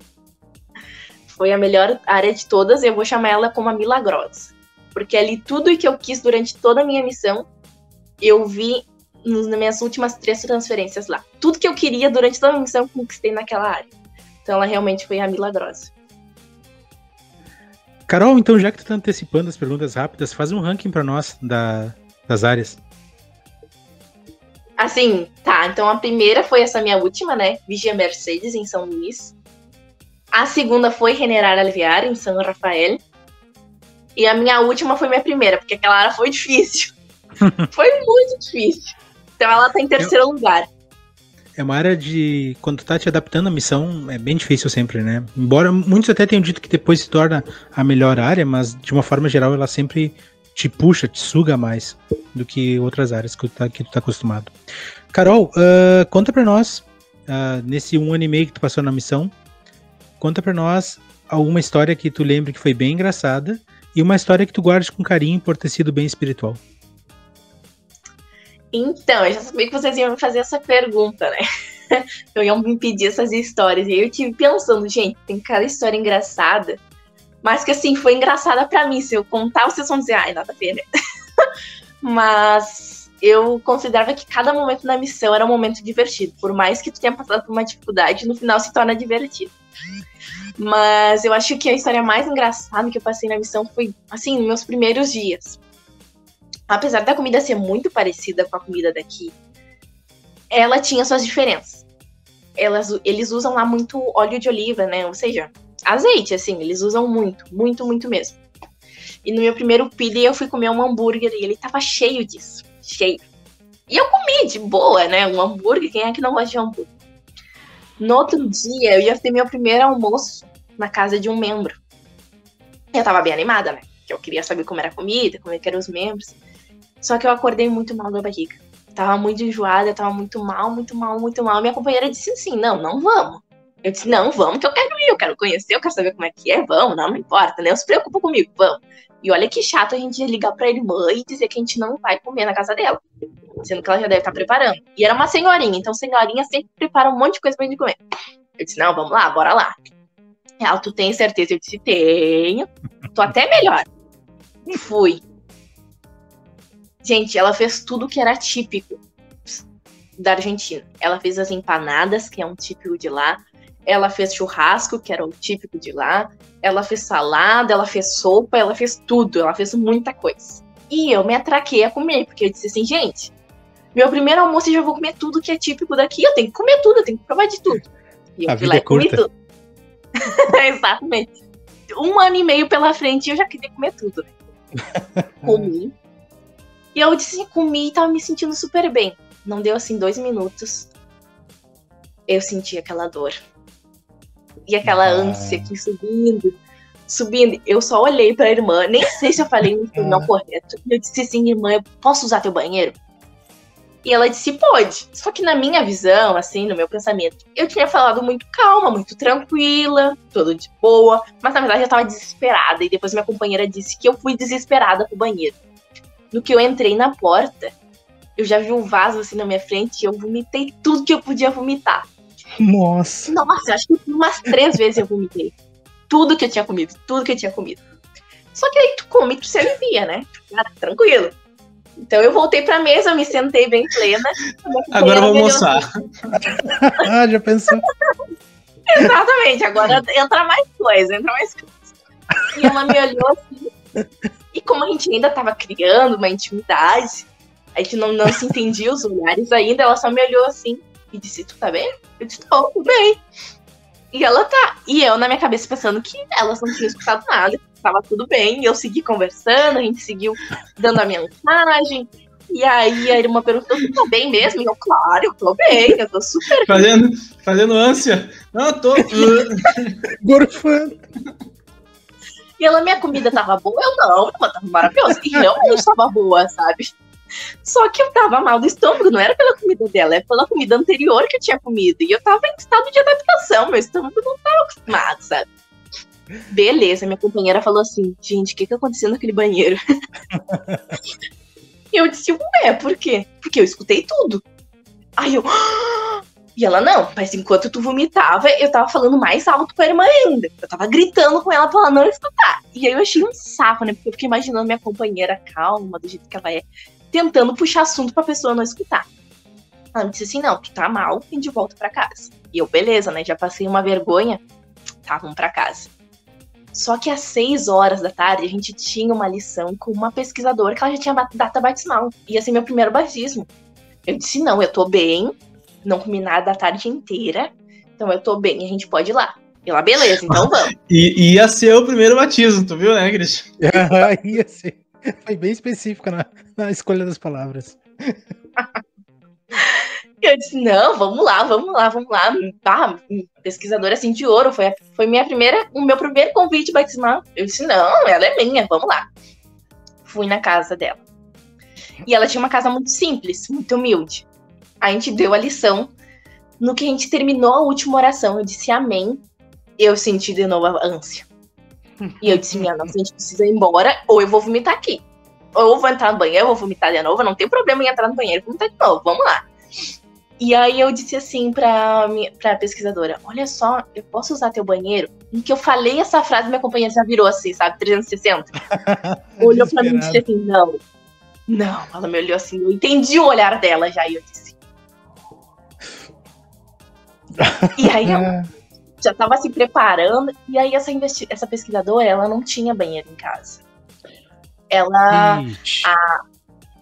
foi a melhor área de todas, e eu vou chamar ela como a milagrosa. Porque ali tudo o que eu quis durante toda a minha missão, eu vi nas minhas últimas três transferências lá. Tudo que eu queria durante toda a missão, eu conquistei naquela área. Então ela realmente foi a milagrosa. Carol, então já que tu tá antecipando as perguntas rápidas, faz um ranking para nós da, das áreas. Assim, tá. Então a primeira foi essa minha última, né? Vigia Mercedes, em São Luís. A segunda foi Generar Aliviar, em São Rafael. E a minha última foi minha primeira, porque aquela área foi difícil. foi muito difícil. Então ela tá em terceiro Eu... lugar. É uma área de. Quando tu tá te adaptando à missão, é bem difícil sempre, né? Embora muitos até tenham dito que depois se torna a melhor área, mas de uma forma geral ela sempre te puxa, te suga mais do que outras áreas que tu tá, que tu tá acostumado. Carol, uh, conta pra nós, uh, nesse um ano e meio que tu passou na missão, Conta para nós alguma história que tu lembre que foi bem engraçada e uma história que tu guarde com carinho por ter sido bem espiritual. Então, eu já sabia que vocês iam fazer essa pergunta, né? Eu ia me pedir essas histórias. E eu tive pensando, gente, tem cada história engraçada. Mas que assim, foi engraçada para mim. Se eu contar, vocês vão dizer, ai, nada a ver, né? Mas eu considerava que cada momento na missão era um momento divertido. Por mais que tu tenha passado por uma dificuldade, no final se torna divertido. Mas eu acho que a história mais engraçada que eu passei na missão foi, assim, meus primeiros dias. Apesar da comida ser muito parecida com a comida daqui, ela tinha suas diferenças. Elas, eles usam lá muito óleo de oliva, né? Ou seja, azeite, assim, eles usam muito, muito, muito mesmo. E no meu primeiro pili eu fui comer um hambúrguer e ele tava cheio disso, cheio. E eu comi de boa, né? Um hambúrguer, quem é que não gosta de hambúrguer? No outro dia, eu ia ter meu primeiro almoço na casa de um membro. Eu tava bem animada, né? Que eu queria saber como era a comida, como é eram os membros. Só que eu acordei muito mal da barriga. Tava muito enjoada, tava muito mal, muito mal, muito mal. Minha companheira disse assim: não, não vamos. Eu disse, não, vamos, que eu quero ir, eu quero conhecer, eu quero saber como é que é, vamos, não, não importa, né? Não se preocupa comigo, vamos. E olha que chato a gente ligar pra irmã e dizer que a gente não vai comer na casa dela. Sendo que ela já deve estar tá preparando. E era uma senhorinha, então senhorinha sempre prepara um monte de coisa pra gente comer. Eu disse, não, vamos lá, bora lá. Ela, tu tem certeza? Eu disse, tenho. tô até melhor. Fui. Gente, ela fez tudo que era típico da Argentina. Ela fez as empanadas, que é um típico de lá. Ela fez churrasco, que era o típico de lá. Ela fez salada, ela fez sopa, ela fez tudo. Ela fez muita coisa. E eu me atraquei a comer, porque eu disse assim, gente, meu primeiro almoço eu já vou comer tudo que é típico daqui. Eu tenho que comer tudo, eu tenho que provar de tudo. E eu a fui lá e é comi tudo. Exatamente. Um ano e meio pela frente e eu já queria comer tudo. Né? comi. E eu disse, comi e tava me sentindo super bem. Não deu assim dois minutos. Eu senti aquela dor. E aquela ah. ânsia aqui subindo, subindo. Eu só olhei pra irmã, nem sei se eu falei no não correto. Eu disse assim, irmã, eu posso usar teu banheiro? E ela disse, pode. Só que na minha visão, assim, no meu pensamento, eu tinha falado muito calma, muito tranquila, tudo de boa. Mas na verdade eu tava desesperada. E depois minha companheira disse que eu fui desesperada pro banheiro. No que eu entrei na porta, eu já vi um vaso assim na minha frente e eu vomitei tudo que eu podia vomitar. Nossa. Nossa, acho que umas três vezes eu vomitei. Tudo que eu tinha comido, tudo que eu tinha comido. Só que aí tu come e tu se alivia, né? Ah, tranquilo. Então eu voltei pra mesa, me sentei bem plena. Agora eu vou almoçar. ah, já pensou? Exatamente, agora entra mais coisa, entra mais coisa. E ela me olhou assim. E como a gente ainda tava criando uma intimidade, a gente não, não se entendia os olhares ainda, ela só me olhou assim e disse: Tu tá bem? Eu disse: Tô, tudo bem. E ela tá. E eu, na minha cabeça, pensando que elas não tinham escutado nada, tava tudo bem. E eu segui conversando, a gente seguiu dando a mensagem. E aí a irmã perguntou: Tu tá bem mesmo? E eu, claro, eu tô bem, eu tô super. Fazendo, fazendo ânsia. Não, eu tô. Gorfando. E ela, minha comida tava boa? Eu não, tava maravilhosa. E realmente tava boa, sabe? Só que eu tava mal do estômago, não era pela comida dela, é pela comida anterior que eu tinha comido. E eu tava em estado de adaptação, meu estômago não tava acostumado, sabe? Beleza, minha companheira falou assim: gente, o que que aconteceu naquele banheiro? e eu disse: ué, por quê? Porque eu escutei tudo. Aí eu. E ela, não, mas enquanto tu vomitava, eu tava falando mais alto com a irmã ainda. Eu tava gritando com ela pra ela não escutar. E aí eu achei um saco, né? Porque eu fiquei imaginando minha companheira calma, do jeito que ela é, tentando puxar assunto pra pessoa não escutar. Ela me disse assim: não, tu tá mal e de volta pra casa. E eu, beleza, né? Já passei uma vergonha. Tá, vamos pra casa. Só que às seis horas da tarde a gente tinha uma lição com uma pesquisadora que ela já tinha data batismal. Ia ser meu primeiro batismo. Eu disse: não, eu tô bem, não comi nada a tarde inteira, então eu tô bem, a gente pode ir lá. E lá, beleza, então vamos. E ia ser o primeiro batismo, tu viu, né, Cristian? ia ser. Foi bem específica na, na escolha das palavras. Eu disse, não, vamos lá, vamos lá, vamos lá. Ah, pesquisadora assim de ouro, foi, a, foi minha primeira, o meu primeiro convite batismal. Eu disse, não, ela é minha, vamos lá. Fui na casa dela. E ela tinha uma casa muito simples, muito humilde a gente deu a lição. No que a gente terminou a última oração, eu disse amém. Eu senti de novo a ânsia. E eu disse, minha nossa, a gente precisa ir embora, ou eu vou vomitar aqui. Ou eu vou entrar no banheiro, eu vou vomitar de novo, não tem problema em entrar no banheiro e vomitar de novo, vamos lá. E aí eu disse assim pra, minha, pra pesquisadora, olha só, eu posso usar teu banheiro? Em que eu falei essa frase, minha companheira já virou assim, sabe, 360. Olhou pra mim e disse assim, não, não. Ela me olhou assim, eu entendi o olhar dela já, e eu disse, e aí eu já tava se preparando, e aí essa, essa pesquisadora, ela não tinha banheiro em casa. Ela. A,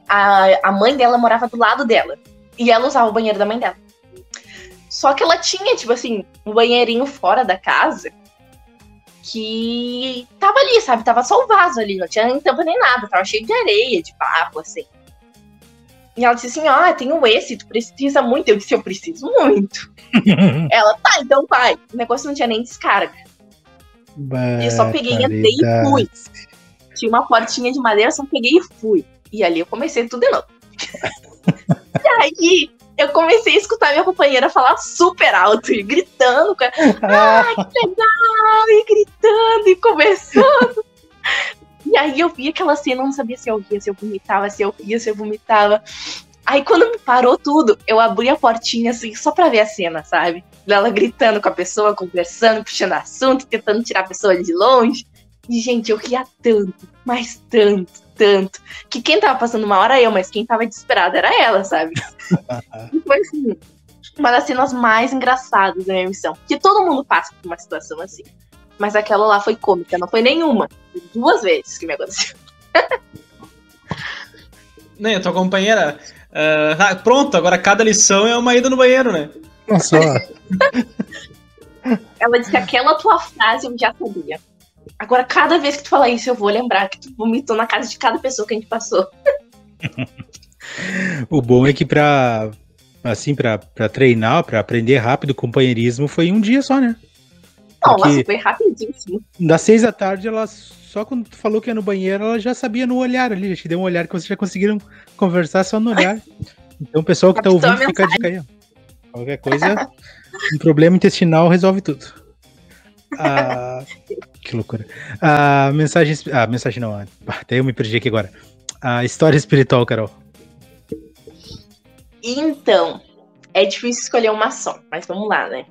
a, a mãe dela morava do lado dela. E ela usava o banheiro da mãe dela. Só que ela tinha, tipo assim, um banheirinho fora da casa que tava ali, sabe? Tava só o vaso ali, não tinha nem tampa nem nada, tava cheio de areia, de papo, assim. E ela disse assim: Ah, tenho esse, tu precisa muito. Eu disse: Eu preciso muito. ela, tá, então vai. O negócio não tinha nem descarga. E eu só peguei, entrei e fui. Tinha uma portinha de madeira, só peguei e fui. E ali eu comecei tudo de novo. e aí eu comecei a escutar minha companheira falar super alto e gritando. Ah, que legal! E gritando e conversando. E aí eu vi aquela cena, não sabia se eu ria, se eu vomitava, se eu ria, se eu vomitava. Aí quando me parou tudo, eu abri a portinha assim, só pra ver a cena, sabe? Ela gritando com a pessoa, conversando, puxando assunto, tentando tirar a pessoa de longe. E, gente, eu ria tanto, mas tanto, tanto, que quem tava passando uma hora eu, mas quem tava desesperada era ela, sabe? e foi assim, uma das cenas mais engraçadas da minha missão. Que todo mundo passa por uma situação assim. Mas aquela lá foi cômica, não foi nenhuma. Foi duas vezes que me aconteceu. Nem, a tua companheira. Uh, pronto, agora cada lição é uma ida no banheiro, né? Nossa. Ela disse que aquela tua frase eu já sabia. Agora, cada vez que tu falar isso, eu vou lembrar que tu vomitou na casa de cada pessoa que a gente passou. o bom é que pra, assim, pra, pra treinar, pra aprender rápido companheirismo, foi um dia só, né? Não, Porque foi rapidíssimo. Das seis da tarde, ela só quando tu falou que ia no banheiro, ela já sabia no olhar ali, já te deu um olhar que vocês já conseguiram conversar só no olhar. Então, o pessoal que tá ouvindo, fica a dica aí, ó. Qualquer coisa, um problema intestinal resolve tudo. Ah, que loucura. A mensagem. Ah, mensagem não. Até eu me perdi aqui agora. A história espiritual, Carol. Então, é difícil escolher uma só, mas vamos lá, né?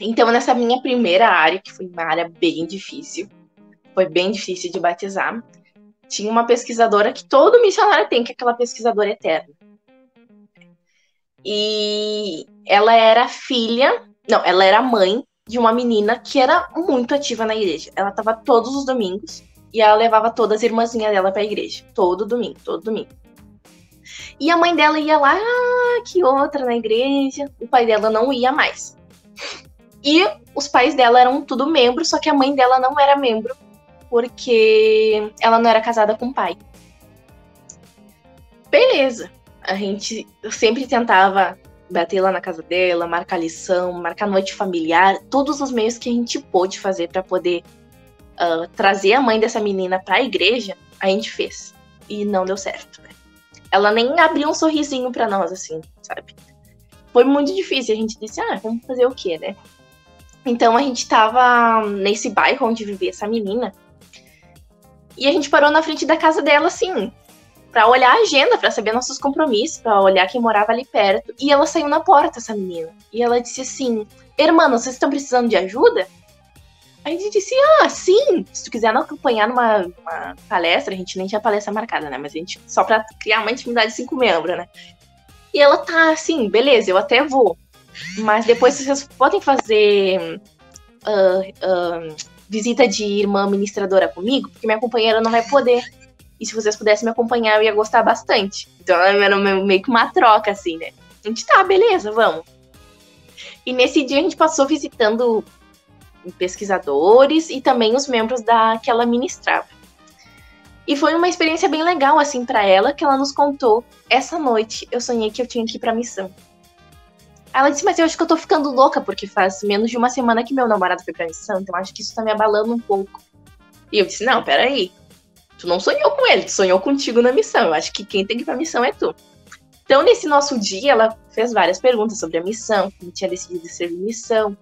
Então, nessa minha primeira área, que foi uma área bem difícil, foi bem difícil de batizar, tinha uma pesquisadora que todo missionário tem, que é aquela pesquisadora eterna. E ela era filha, não, ela era mãe de uma menina que era muito ativa na igreja. Ela estava todos os domingos e ela levava todas as irmãzinhas dela para a igreja, todo domingo, todo domingo. E a mãe dela ia lá, ah, que outra na igreja. O pai dela não ia mais. E os pais dela eram tudo membros, só que a mãe dela não era membro, porque ela não era casada com o pai. Beleza a gente sempre tentava bater lá na casa dela, marcar lição, marcar noite familiar, todos os meios que a gente pôde fazer para poder uh, trazer a mãe dessa menina para a igreja, a gente fez. E não deu certo. Né? Ela nem abriu um sorrisinho para nós, assim, sabe? Foi muito difícil. A gente disse, ah, vamos fazer o quê, né? Então a gente tava nesse bairro onde vivia essa menina. E a gente parou na frente da casa dela, assim, para olhar a agenda, para saber nossos compromissos, para olhar quem morava ali perto. E ela saiu na porta, essa menina. E ela disse assim: Irmã, vocês estão precisando de ajuda? A gente disse, ah, sim, se tu quiser nos acompanhar numa palestra, a gente nem tinha palestra marcada, né? Mas a gente, só pra criar uma intimidade de cinco membros, né? E ela tá assim, beleza, eu até vou. Mas depois vocês podem fazer uh, uh, visita de irmã ministradora comigo, porque minha companheira não vai poder. E se vocês pudessem me acompanhar, eu ia gostar bastante. Então era meio que uma troca, assim, né? A gente tá, beleza, vamos. E nesse dia a gente passou visitando pesquisadores e também os membros da que ela ministrava. E foi uma experiência bem legal, assim, para ela, que ela nos contou. Essa noite eu sonhei que eu tinha que ir pra missão. Ela disse, mas eu acho que eu tô ficando louca, porque faz menos de uma semana que meu namorado foi pra missão, então acho que isso tá me abalando um pouco. E eu disse, não, peraí, Tu não sonhou com ele, tu sonhou contigo na missão. Eu acho que quem tem que ir pra missão é tu. Então, nesse nosso dia, ela fez várias perguntas sobre a missão, como tinha decidido servir missão.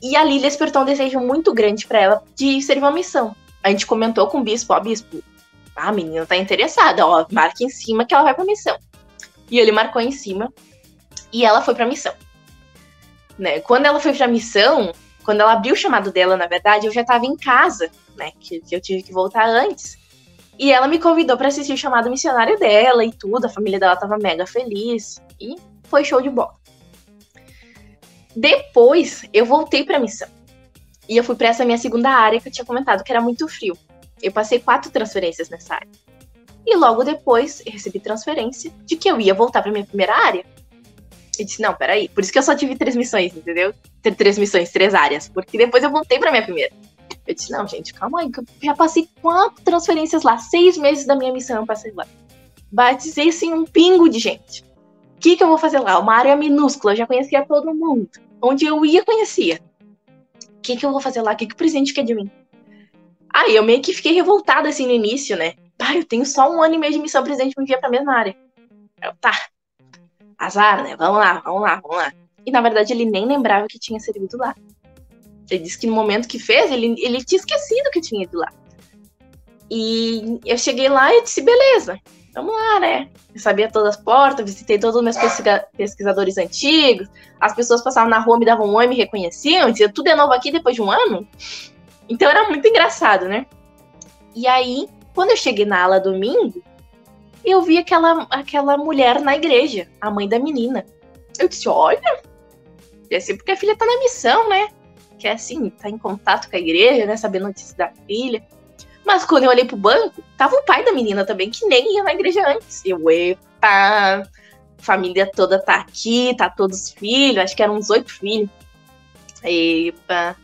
E ali despertou um desejo muito grande para ela de servir uma missão. A gente comentou com o bispo, ó, bispo, a menina tá interessada, ó, marca em cima que ela vai pra missão. E ele marcou em cima e ela foi pra missão. Né? Quando ela foi pra missão, quando ela abriu o chamado dela, na verdade, eu já tava em casa, né? Que, que eu tive que voltar antes. E ela me convidou para assistir o chamado missionário dela e tudo. A família dela tava mega feliz. E foi show de bola. Depois, eu voltei pra missão. E eu fui para essa minha segunda área que eu tinha comentado, que era muito frio. Eu passei quatro transferências nessa área. E logo depois, eu recebi transferência de que eu ia voltar pra minha primeira área. Eu disse, não, peraí. Por isso que eu só tive três missões, entendeu? Três missões, três áreas. Porque depois eu voltei pra minha primeira. Eu disse, não, gente, calma aí, já passei quatro transferências lá, seis meses da minha missão eu passei lá. Batizei sem um pingo de gente. O que, que eu vou fazer lá? Uma área minúscula, eu já conhecia todo mundo. Onde eu ia, conhecia. O que, que eu vou fazer lá? O que, que o presidente quer de mim? Aí eu meio que fiquei revoltada assim no início, né? Pai, eu tenho só um ano e meio de missão, o presidente me envia pra mesma área. Eu, tá. Azar, né? Vamos lá, vamos lá, vamos lá. E na verdade ele nem lembrava que tinha servido lá. Ele disse que no momento que fez, ele, ele tinha esquecido que tinha ido lá. E eu cheguei lá e disse, beleza, vamos lá, né? Eu sabia todas as portas, visitei todos os meus pesquisa pesquisadores antigos, as pessoas passavam na rua, me davam um oi, me reconheciam, dizia, tudo é novo aqui depois de um ano? Então era muito engraçado, né? E aí, quando eu cheguei na ala domingo, eu vi aquela, aquela mulher na igreja, a mãe da menina. Eu disse: olha, deve ser porque a filha tá na missão, né? Que é assim, tá em contato com a igreja, né? Saber notícias da filha. Mas quando eu olhei pro banco, tava o pai da menina também, que nem ia na igreja antes. Eu, epa, família toda tá aqui, tá todos os filhos, acho que eram uns oito filhos. Epa.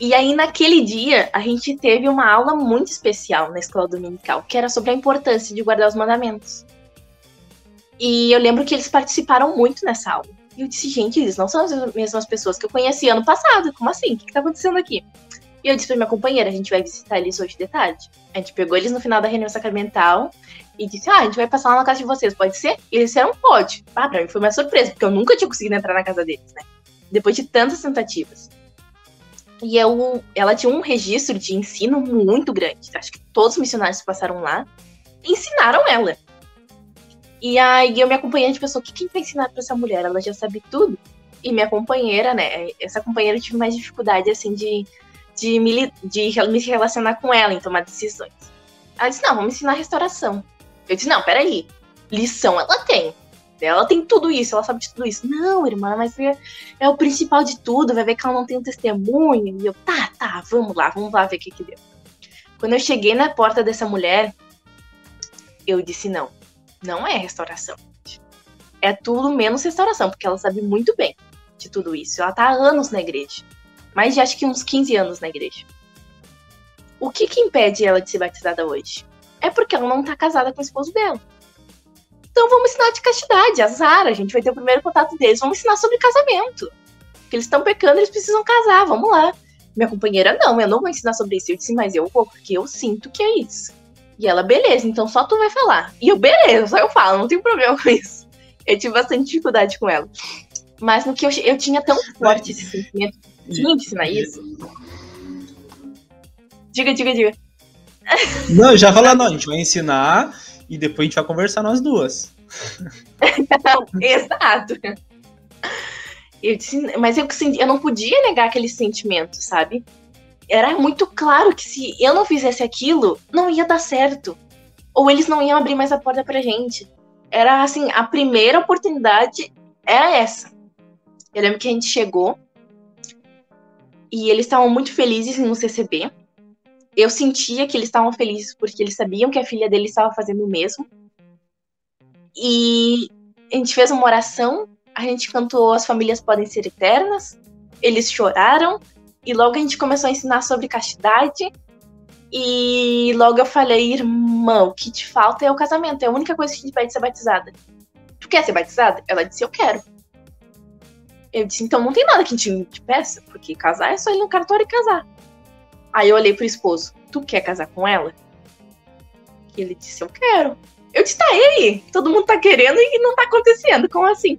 E aí, naquele dia, a gente teve uma aula muito especial na escola dominical, que era sobre a importância de guardar os mandamentos. E eu lembro que eles participaram muito nessa aula. E eu disse, gente, eles não são as mesmas pessoas que eu conheci ano passado. Como assim? O que, que tá acontecendo aqui? E eu disse pra minha companheira, a gente vai visitar eles hoje de tarde. A gente pegou eles no final da reunião sacramental e disse, ah, a gente vai passar lá na casa de vocês, pode ser? E eles disseram, pode. Ah, pra mim foi uma surpresa, porque eu nunca tinha conseguido entrar na casa deles, né? Depois de tantas tentativas. E eu, ela tinha um registro de ensino muito grande. Acho que todos os missionários que passaram lá ensinaram ela. E aí eu me acompanhante pensou, o que, que vai ensinar para essa mulher? Ela já sabe tudo. E minha companheira, né? Essa companheira eu tive mais dificuldade, assim, de, de, me, de me relacionar com ela em tomar decisões. Ela disse, não, vamos ensinar restauração. Eu disse, não, peraí. Lição ela tem. Ela tem tudo isso, ela sabe de tudo isso. Não, irmã, mas é, é, o principal de tudo. Vai ver que ela não tem um testemunho. E eu, tá, tá, vamos lá, vamos lá ver o que, que deu. Quando eu cheguei na porta dessa mulher, eu disse: não, não é restauração. É tudo menos restauração, porque ela sabe muito bem de tudo isso. Ela tá há anos na igreja. Mais de acho que uns 15 anos na igreja. O que que impede ela de ser batizada hoje? É porque ela não tá casada com o esposo dela. Então vamos ensinar de castidade, azar, a gente vai ter o primeiro contato deles, vamos ensinar sobre casamento. Eles estão pecando, eles precisam casar, vamos lá. Minha companheira, não, eu não vou ensinar sobre isso. Eu disse, mas eu vou, porque eu sinto que é isso. E ela, beleza, então só tu vai falar. E eu, beleza, só eu falo, não tem problema com isso. Eu tive bastante dificuldade com ela. Mas no que eu, eu tinha tão forte esse sentimento, tinha que ensinar isso. Diga, diga, diga. Não, já falando, não, a gente vai ensinar e depois a gente vai conversar nós duas. Exato. Eu disse, mas eu, eu não podia negar aquele sentimento, sabe? Era muito claro que se eu não fizesse aquilo, não ia dar certo. Ou eles não iam abrir mais a porta pra gente. Era assim, a primeira oportunidade era essa. Eu lembro que a gente chegou e eles estavam muito felizes em nos receber eu sentia que eles estavam felizes porque eles sabiam que a filha dele estava fazendo o mesmo. E a gente fez uma oração, a gente cantou As Famílias Podem Ser Eternas, eles choraram, e logo a gente começou a ensinar sobre castidade. E logo eu falei, irmão, o que te falta é o casamento, é a única coisa que gente pede ser batizada. Tu quer ser batizada? Ela disse, eu quero. Eu disse, então não tem nada que a gente te peça, porque casar é só ir no cartório e casar. Aí eu olhei pro esposo: Tu quer casar com ela? E ele disse: Eu quero. Eu disse: Tá aí. Todo mundo tá querendo e não tá acontecendo. Como assim?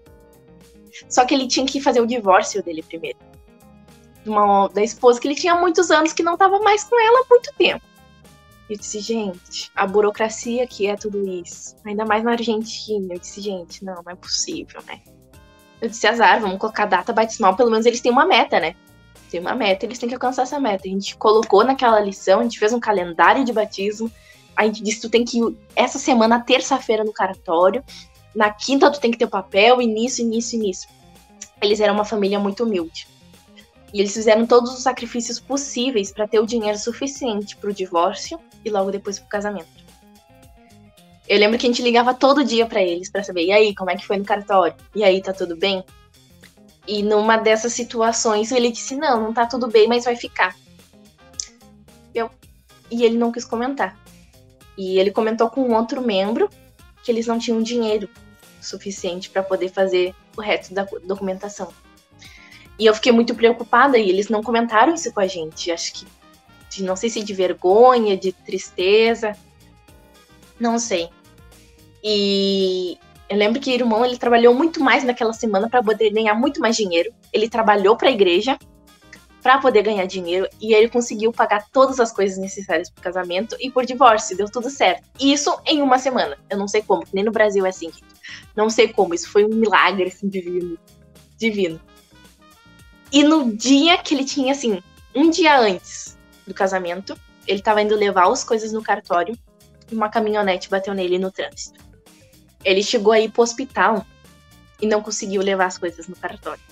Só que ele tinha que fazer o divórcio dele primeiro. Uma, da esposa que ele tinha muitos anos que não tava mais com ela há muito tempo. Eu disse, gente, a burocracia que é tudo isso. Ainda mais na Argentina. Eu disse, gente, não, não é possível, né? Eu disse, azar, vamos colocar data batismal, pelo menos eles têm uma meta, né? tem uma meta, eles têm que alcançar essa meta. A gente colocou naquela lição, a gente fez um calendário de batismo. A gente disse: tu tem que ir essa semana, terça-feira, no cartório. Na quinta, tu tem que ter o papel, início, início, início. Eles eram uma família muito humilde. E eles fizeram todos os sacrifícios possíveis para ter o dinheiro suficiente para o divórcio e logo depois para o casamento. Eu lembro que a gente ligava todo dia para eles para saber, e aí, como é que foi no cartório? E aí, tá tudo bem? E numa dessas situações ele disse: Não, não tá tudo bem, mas vai ficar. Eu... E ele não quis comentar. E ele comentou com um outro membro que eles não tinham dinheiro suficiente para poder fazer o resto da documentação. E eu fiquei muito preocupada e eles não comentaram isso com a gente. Acho que de, não sei se de vergonha, de tristeza, não sei. E eu lembro que o irmão ele trabalhou muito mais naquela semana para poder ganhar muito mais dinheiro. Ele trabalhou para a igreja para poder ganhar dinheiro e ele conseguiu pagar todas as coisas necessárias para o casamento e por divórcio, deu tudo certo. Isso em uma semana. Eu não sei como, nem no Brasil é assim. Não sei como, isso foi um milagre assim divino. Divino. E no dia que ele tinha assim um dia antes do casamento, ele estava indo levar as coisas no cartório e uma caminhonete bateu nele no trânsito. Ele chegou aí pro hospital e não conseguiu levar as coisas no cartório.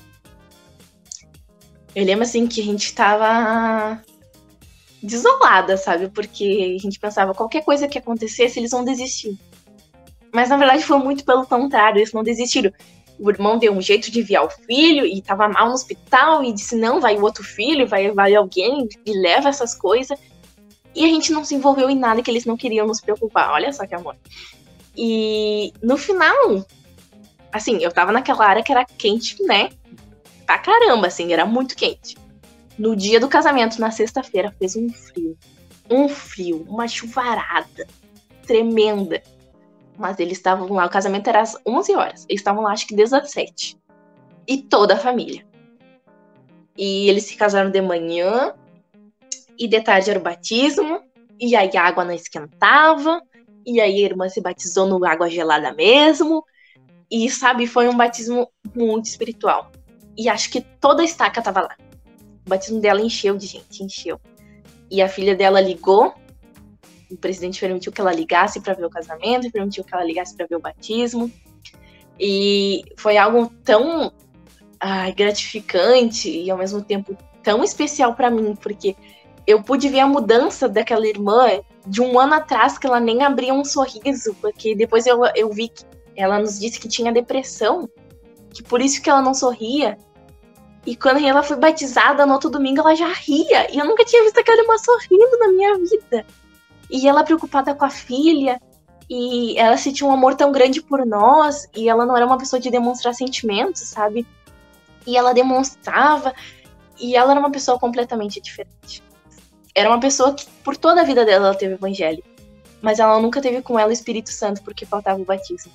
Eu lembro assim que a gente tava desolada, sabe? Porque a gente pensava, qualquer coisa que acontecesse, eles vão desistir. Mas na verdade foi muito pelo contrário, eles não desistiram. O irmão deu um jeito de enviar o filho e tava mal no hospital e disse: não, vai o outro filho, vai, vai alguém e leva essas coisas. E a gente não se envolveu em nada que eles não queriam nos preocupar. Olha só que amor. E no final, assim, eu tava naquela área que era quente, né? Pra caramba, assim, era muito quente. No dia do casamento, na sexta-feira, fez um frio. Um frio, uma chuvarada tremenda. Mas eles estavam lá, o casamento era às 11 horas. Eles estavam lá, acho que desde as 7. E toda a família. E eles se casaram de manhã. E de tarde era o batismo. E aí a água não esquentava. E aí a irmã se batizou no água gelada mesmo. E, sabe, foi um batismo muito espiritual. E acho que toda a estaca tava lá. O batismo dela encheu de gente, encheu. E a filha dela ligou o presidente permitiu que ela ligasse para ver o casamento, permitiu que ela ligasse para ver o batismo. E foi algo tão ai, gratificante e ao mesmo tempo tão especial para mim, porque eu pude ver a mudança daquela irmã de um ano atrás, que ela nem abria um sorriso, porque depois eu, eu vi que ela nos disse que tinha depressão, que por isso que ela não sorria. E quando ela foi batizada no outro domingo, ela já ria. E eu nunca tinha visto aquela irmã sorrindo na minha vida. E ela preocupada com a filha, e ela sentia um amor tão grande por nós, e ela não era uma pessoa de demonstrar sentimentos, sabe? E ela demonstrava, e ela era uma pessoa completamente diferente. Era uma pessoa que, por toda a vida dela, ela teve evangelho. Mas ela nunca teve com ela o Espírito Santo, porque faltava o batismo.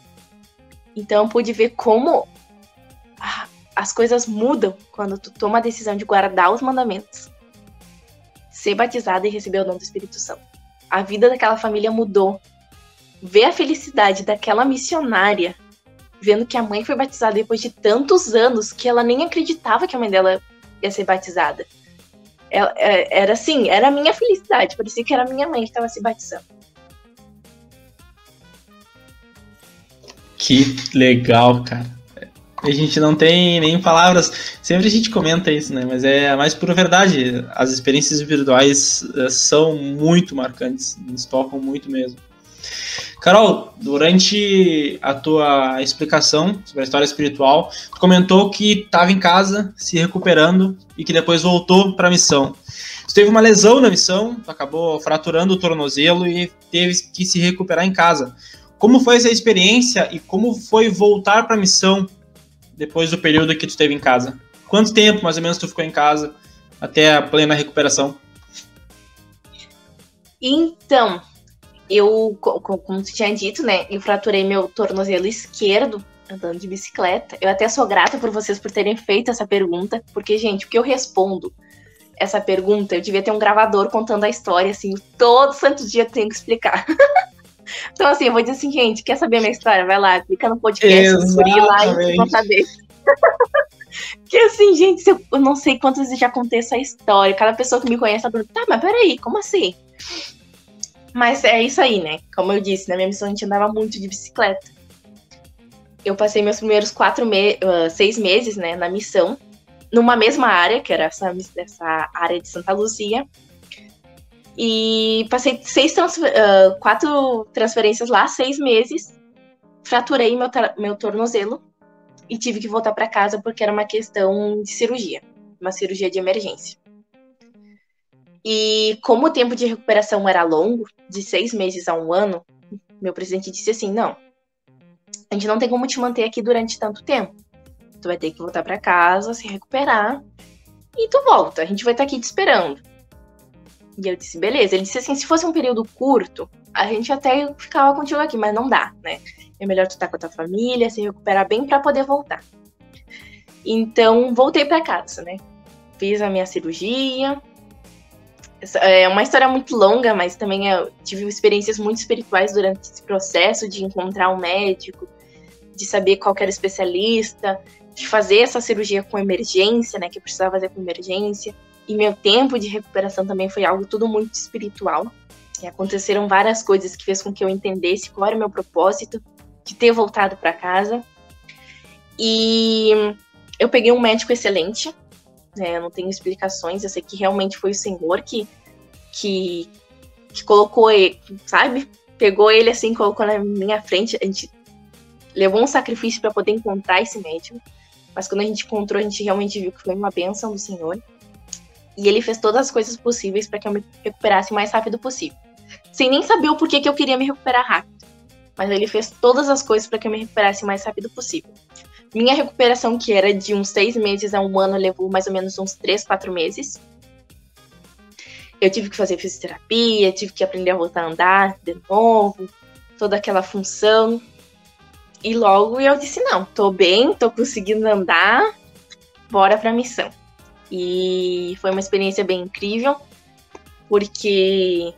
Então eu pude ver como as coisas mudam quando tu toma a decisão de guardar os mandamentos, ser batizada e receber o dom do Espírito Santo a vida daquela família mudou. Ver a felicidade daquela missionária, vendo que a mãe foi batizada depois de tantos anos que ela nem acreditava que a mãe dela ia ser batizada. Ela, é, era assim, era a minha felicidade, parecia que era a minha mãe que estava se batizando. Que legal, cara. A gente não tem nem palavras. Sempre a gente comenta isso, né? Mas é a mais pura verdade. As experiências individuais uh, são muito marcantes, nos tocam muito mesmo. Carol, durante a tua explicação sobre a história espiritual, tu comentou que estava em casa se recuperando e que depois voltou para a missão. Tu teve uma lesão na missão, tu acabou fraturando o tornozelo e teve que se recuperar em casa. Como foi essa experiência e como foi voltar para a missão depois do período que tu esteve em casa? Quanto tempo, mais ou menos, tu ficou em casa até a plena recuperação? Então, eu, como tu tinha dito, né, eu fraturei meu tornozelo esquerdo andando de bicicleta. Eu até sou grata por vocês por terem feito essa pergunta, porque, gente, o que eu respondo essa pergunta, eu devia ter um gravador contando a história, assim, todo santo dia eu tenho que explicar. Então, assim, eu vou dizer assim, gente, quer saber a minha história? Vai lá, clica no podcast, descobrir lá e vão saber. que assim, gente, eu não sei quantas vezes já contei essa história. Cada pessoa que me conhece tá perguntando, tá, mas peraí, como assim? Mas é isso aí, né? Como eu disse, na minha missão a gente andava muito de bicicleta. Eu passei meus primeiros quatro me uh, seis meses, né, na missão, numa mesma área, que era essa, essa área de Santa Luzia. E passei seis transfer uh, quatro transferências lá, seis meses. Fraturei meu, meu tornozelo e tive que voltar para casa porque era uma questão de cirurgia, uma cirurgia de emergência. E como o tempo de recuperação era longo, de seis meses a um ano, meu presidente disse assim: não, a gente não tem como te manter aqui durante tanto tempo. Tu vai ter que voltar para casa, se recuperar e tu volta. A gente vai estar tá aqui te esperando. E eu disse, beleza. Ele disse assim, se fosse um período curto, a gente até ficava contigo aqui, mas não dá, né? É melhor tu estar tá com a tua família, se recuperar bem para poder voltar. Então, voltei para casa, né? Fiz a minha cirurgia. É uma história muito longa, mas também eu tive experiências muito espirituais durante esse processo de encontrar um médico, de saber qual era o especialista, de fazer essa cirurgia com emergência, né? Que eu precisava fazer com emergência e meu tempo de recuperação também foi algo tudo muito espiritual. E aconteceram várias coisas que fez com que eu entendesse qual era o meu propósito de ter voltado para casa. E eu peguei um médico excelente, né? Eu não tenho explicações, eu sei que realmente foi o Senhor que que, que colocou ele, sabe? Pegou ele assim, colocou na minha frente. A gente levou um sacrifício para poder encontrar esse médico. Mas quando a gente encontrou, a gente realmente viu que foi uma bênção do Senhor. E ele fez todas as coisas possíveis para que eu me recuperasse o mais rápido possível. Sem nem saber o porquê que eu queria me recuperar rápido. Mas ele fez todas as coisas para que eu me recuperasse o mais rápido possível. Minha recuperação, que era de uns seis meses a um ano, levou mais ou menos uns três, quatro meses. Eu tive que fazer fisioterapia, tive que aprender a voltar a andar de novo, toda aquela função. E logo eu disse: não, tô bem, tô conseguindo andar, bora pra missão. E foi uma experiência bem incrível, porque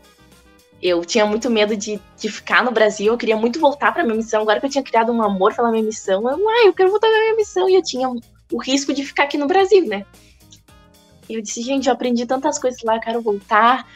eu tinha muito medo de, de ficar no Brasil, eu queria muito voltar pra minha missão. Agora que eu tinha criado um amor pela minha missão, eu, ah, eu quero voltar pra minha missão. E eu tinha o risco de ficar aqui no Brasil, né? E eu disse, gente, eu aprendi tantas coisas lá, quero voltar.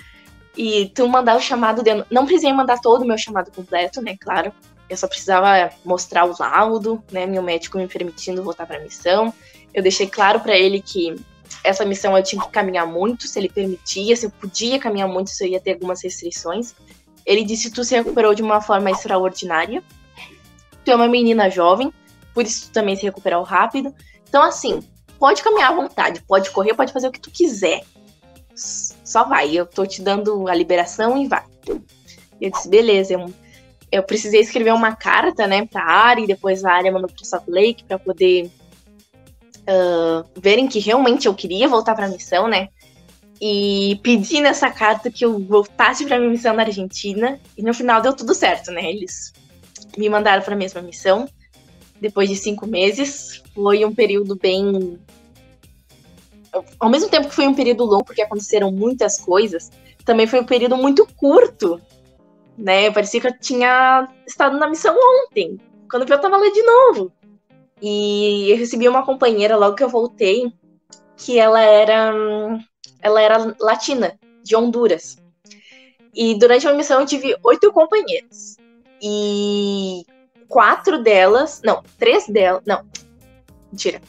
E tu mandar o chamado de... Não precisei mandar todo o meu chamado completo, né? Claro. Eu só precisava mostrar o laudo, né? Meu médico me permitindo voltar para a missão. Eu deixei claro para ele que essa missão eu tinha que caminhar muito, se ele permitia, se eu podia caminhar muito, se eu ia ter algumas restrições. Ele disse: Tu se recuperou de uma forma extraordinária. Tu é uma menina jovem, por isso tu também se recuperou rápido. Então, assim, pode caminhar à vontade, pode correr, pode fazer o que tu quiser. Só vai, eu tô te dando a liberação e vai. Eu disse, beleza, eu, eu precisei escrever uma carta, né, pra e depois a área mandou pro Salt Lake pra poder uh, verem que realmente eu queria voltar pra missão, né, e pedi nessa carta que eu voltasse pra minha missão na Argentina, e no final deu tudo certo, né, eles me mandaram pra mesma missão, depois de cinco meses, foi um período bem ao mesmo tempo que foi um período longo, porque aconteceram muitas coisas, também foi um período muito curto, né? Parecia que eu tinha estado na missão ontem, quando eu tava lá de novo. E eu recebi uma companheira logo que eu voltei, que ela era ela era latina, de Honduras. E durante a missão eu tive oito companheiras. E quatro delas, não, três delas, não, mentira.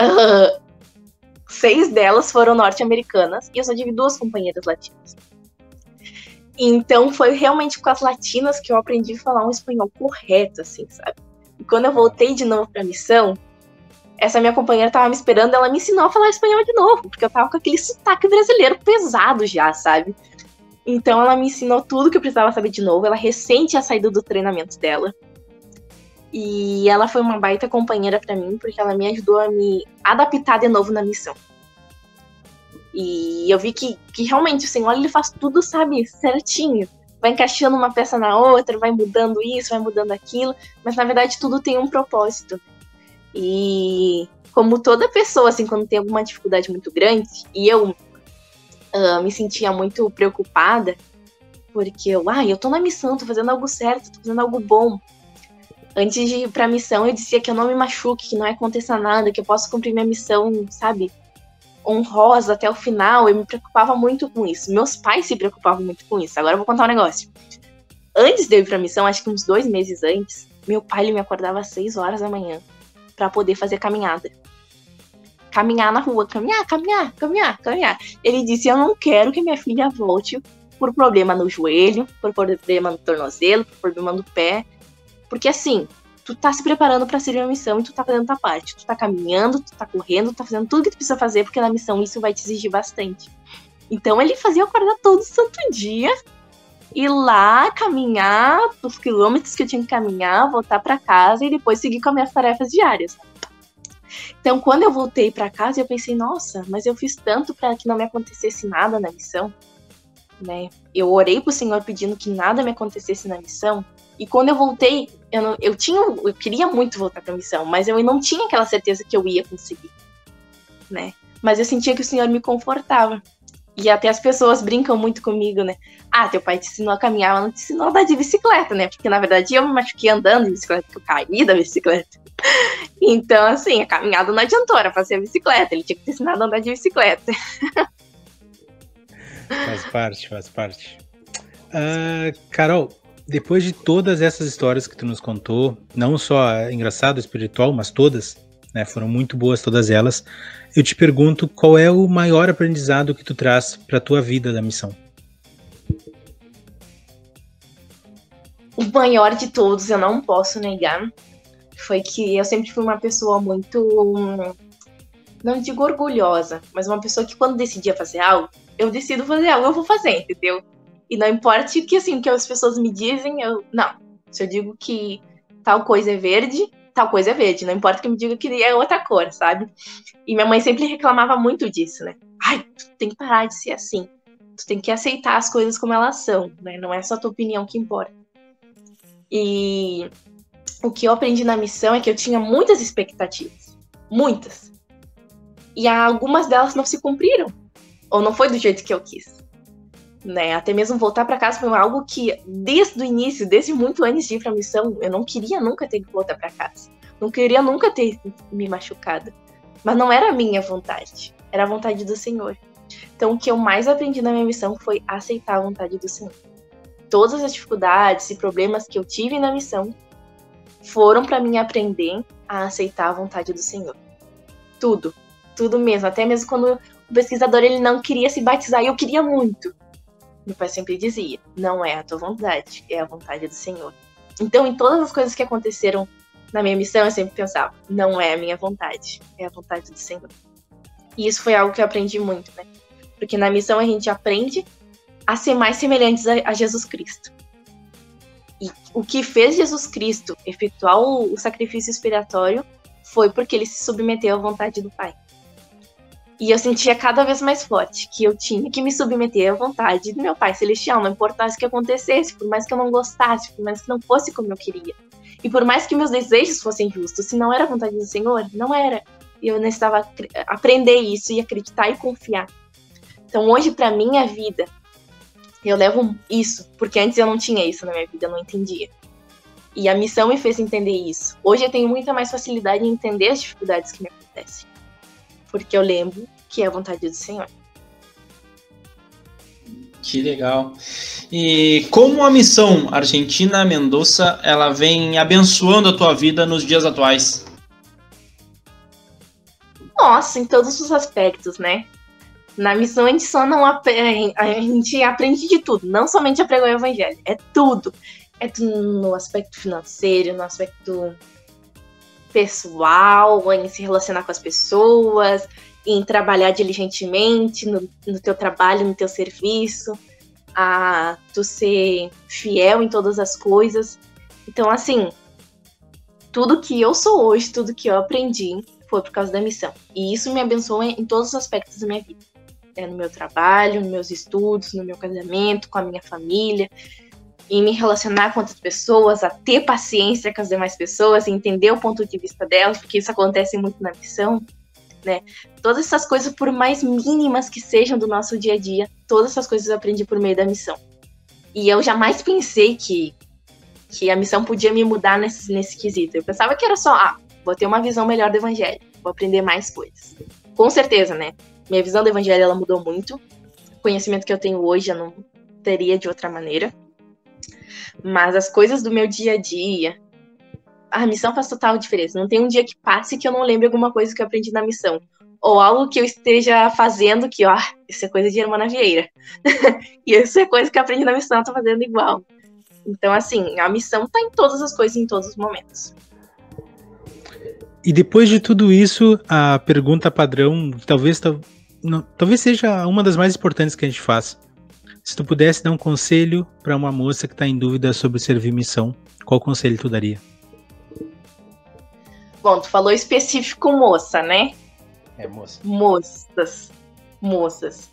Uh, seis delas foram norte-americanas e eu só tive duas companheiras latinas. Então foi realmente com as latinas que eu aprendi a falar um espanhol correto, assim, sabe? E quando eu voltei de novo pra missão, essa minha companheira tava me esperando, ela me ensinou a falar espanhol de novo, porque eu tava com aquele sotaque brasileiro pesado já, sabe? Então ela me ensinou tudo que eu precisava saber de novo. Ela recente tinha saído do treinamento dela. E ela foi uma baita companheira para mim, porque ela me ajudou a me adaptar de novo na missão. E eu vi que, que realmente o Senhor ele faz tudo, sabe, certinho. Vai encaixando uma peça na outra, vai mudando isso, vai mudando aquilo, mas na verdade tudo tem um propósito. E como toda pessoa, assim, quando tem alguma dificuldade muito grande, e eu uh, me sentia muito preocupada, porque eu, ah, eu tô na missão, tô fazendo algo certo, tô fazendo algo bom antes de ir pra missão, eu dizia que eu não me machuque, que não aconteça nada, que eu possa cumprir minha missão, sabe? Honrosa até o final. Eu me preocupava muito com isso. Meus pais se preocupavam muito com isso. Agora eu vou contar um negócio. Antes de eu ir pra missão, acho que uns dois meses antes, meu pai ele me acordava às seis horas da manhã para poder fazer caminhada. Caminhar na rua, caminhar, caminhar, caminhar, caminhar. Ele disse: Eu não quero que minha filha volte por problema no joelho, por problema no tornozelo, por problema no pé. Porque assim, tu tá se preparando para ser uma missão e tu tá fazendo tua parte. Tu tá caminhando, tu tá correndo, tu tá fazendo tudo que tu precisa fazer, porque na missão isso vai te exigir bastante. Então ele fazia eu acordar todo santo dia, ir lá, caminhar os quilômetros que eu tinha que caminhar, voltar para casa e depois seguir com as minhas tarefas diárias. Então, quando eu voltei para casa, eu pensei, nossa, mas eu fiz tanto para que não me acontecesse nada na missão, né? Eu orei pro Senhor pedindo que nada me acontecesse na missão, e quando eu voltei, eu, não, eu tinha, eu queria muito voltar para a missão, mas eu não tinha aquela certeza que eu ia conseguir, né? Mas eu sentia que o Senhor me confortava. E até as pessoas brincam muito comigo, né? Ah, teu pai te ensinou a caminhar, mas não te ensinou a andar de bicicleta, né? Porque na verdade eu me machuquei andando de bicicleta, porque eu caí da bicicleta. Então, assim, a caminhada não adiantou, era fazer a bicicleta, ele tinha que te ensinar a andar de bicicleta. Faz parte, faz parte. Uh, Carol, depois de todas essas histórias que tu nos contou, não só engraçado, espiritual, mas todas, né, foram muito boas todas elas. Eu te pergunto qual é o maior aprendizado que tu traz para tua vida da missão? O maior de todos, eu não posso negar, foi que eu sempre fui uma pessoa muito não digo orgulhosa, mas uma pessoa que quando decidia fazer algo, eu decido fazer algo, eu vou fazer, entendeu? E não importa o que assim que as pessoas me dizem, eu não. Se eu digo que tal coisa é verde, tal coisa é verde, não importa que me diga que é outra cor, sabe? E minha mãe sempre reclamava muito disso, né? Ai, tu tem que parar de ser assim. Tu tem que aceitar as coisas como elas são, né? Não é só tua opinião que importa. E o que eu aprendi na missão é que eu tinha muitas expectativas. Muitas. E algumas delas não se cumpriram. Ou não foi do jeito que eu quis né? Até mesmo voltar para casa foi algo que, desde o início, desde muito antes de ir para a missão, eu não queria nunca ter que voltar para casa. Não queria nunca ter me machucado. Mas não era a minha vontade, era a vontade do Senhor. Então, o que eu mais aprendi na minha missão foi aceitar a vontade do Senhor. Todas as dificuldades e problemas que eu tive na missão foram para mim aprender a aceitar a vontade do Senhor. Tudo, tudo mesmo. Até mesmo quando o pesquisador ele não queria se batizar, e eu queria muito. Meu pai sempre dizia: não é a tua vontade, é a vontade do Senhor. Então, em todas as coisas que aconteceram na minha missão, eu sempre pensava: não é a minha vontade, é a vontade do Senhor. E isso foi algo que eu aprendi muito, né? Porque na missão a gente aprende a ser mais semelhantes a, a Jesus Cristo. E o que fez Jesus Cristo efetuar o, o sacrifício expiratório foi porque ele se submeteu à vontade do Pai. E eu sentia cada vez mais forte que eu tinha que me submeter à vontade do meu Pai Celestial, não importasse o que acontecesse, por mais que eu não gostasse, por mais que não fosse como eu queria. E por mais que meus desejos fossem justos, se não era a vontade do Senhor, não era. E eu necessitava aprender isso e acreditar e confiar. Então hoje, para minha vida, eu levo isso, porque antes eu não tinha isso na minha vida, eu não entendia. E a missão me fez entender isso. Hoje eu tenho muita mais facilidade em entender as dificuldades que me acontecem porque eu lembro que é a vontade do Senhor. Que legal. E como a missão Argentina Mendoza, ela vem abençoando a tua vida nos dias atuais? Nossa, em todos os aspectos, né? Na missão a gente só não a gente aprende de tudo, não somente a pregar o evangelho, é tudo. É tudo no aspecto financeiro, no aspecto pessoal, em se relacionar com as pessoas, em trabalhar diligentemente no, no teu trabalho, no teu serviço, a tu ser fiel em todas as coisas. Então, assim, tudo que eu sou hoje, tudo que eu aprendi foi por causa da missão. E isso me abençoa em todos os aspectos da minha vida. É, no meu trabalho, nos meus estudos, no meu casamento, com a minha família, em me relacionar com outras pessoas, a ter paciência com as demais pessoas, entender o ponto de vista delas, porque isso acontece muito na missão, né? Todas essas coisas, por mais mínimas que sejam do nosso dia a dia, todas essas coisas eu aprendi por meio da missão. E eu jamais pensei que, que a missão podia me mudar nesse, nesse quesito. Eu pensava que era só, ah, vou ter uma visão melhor do evangelho, vou aprender mais coisas. Com certeza, né? Minha visão do evangelho ela mudou muito. O conhecimento que eu tenho hoje eu não teria de outra maneira. Mas as coisas do meu dia a dia, a missão faz total diferença. Não tem um dia que passe que eu não lembre alguma coisa que eu aprendi na missão. Ou algo que eu esteja fazendo que, ó, isso é coisa de Irmã Vieira. e isso é coisa que eu aprendi na missão, eu tô fazendo igual. Então, assim, a missão tá em todas as coisas, em todos os momentos. E depois de tudo isso, a pergunta padrão, talvez, talvez seja uma das mais importantes que a gente faz. Se tu pudesse dar um conselho para uma moça que está em dúvida sobre servir missão, qual conselho tu daria? Bom, tu falou específico moça, né? É, moça. Moças. Moças.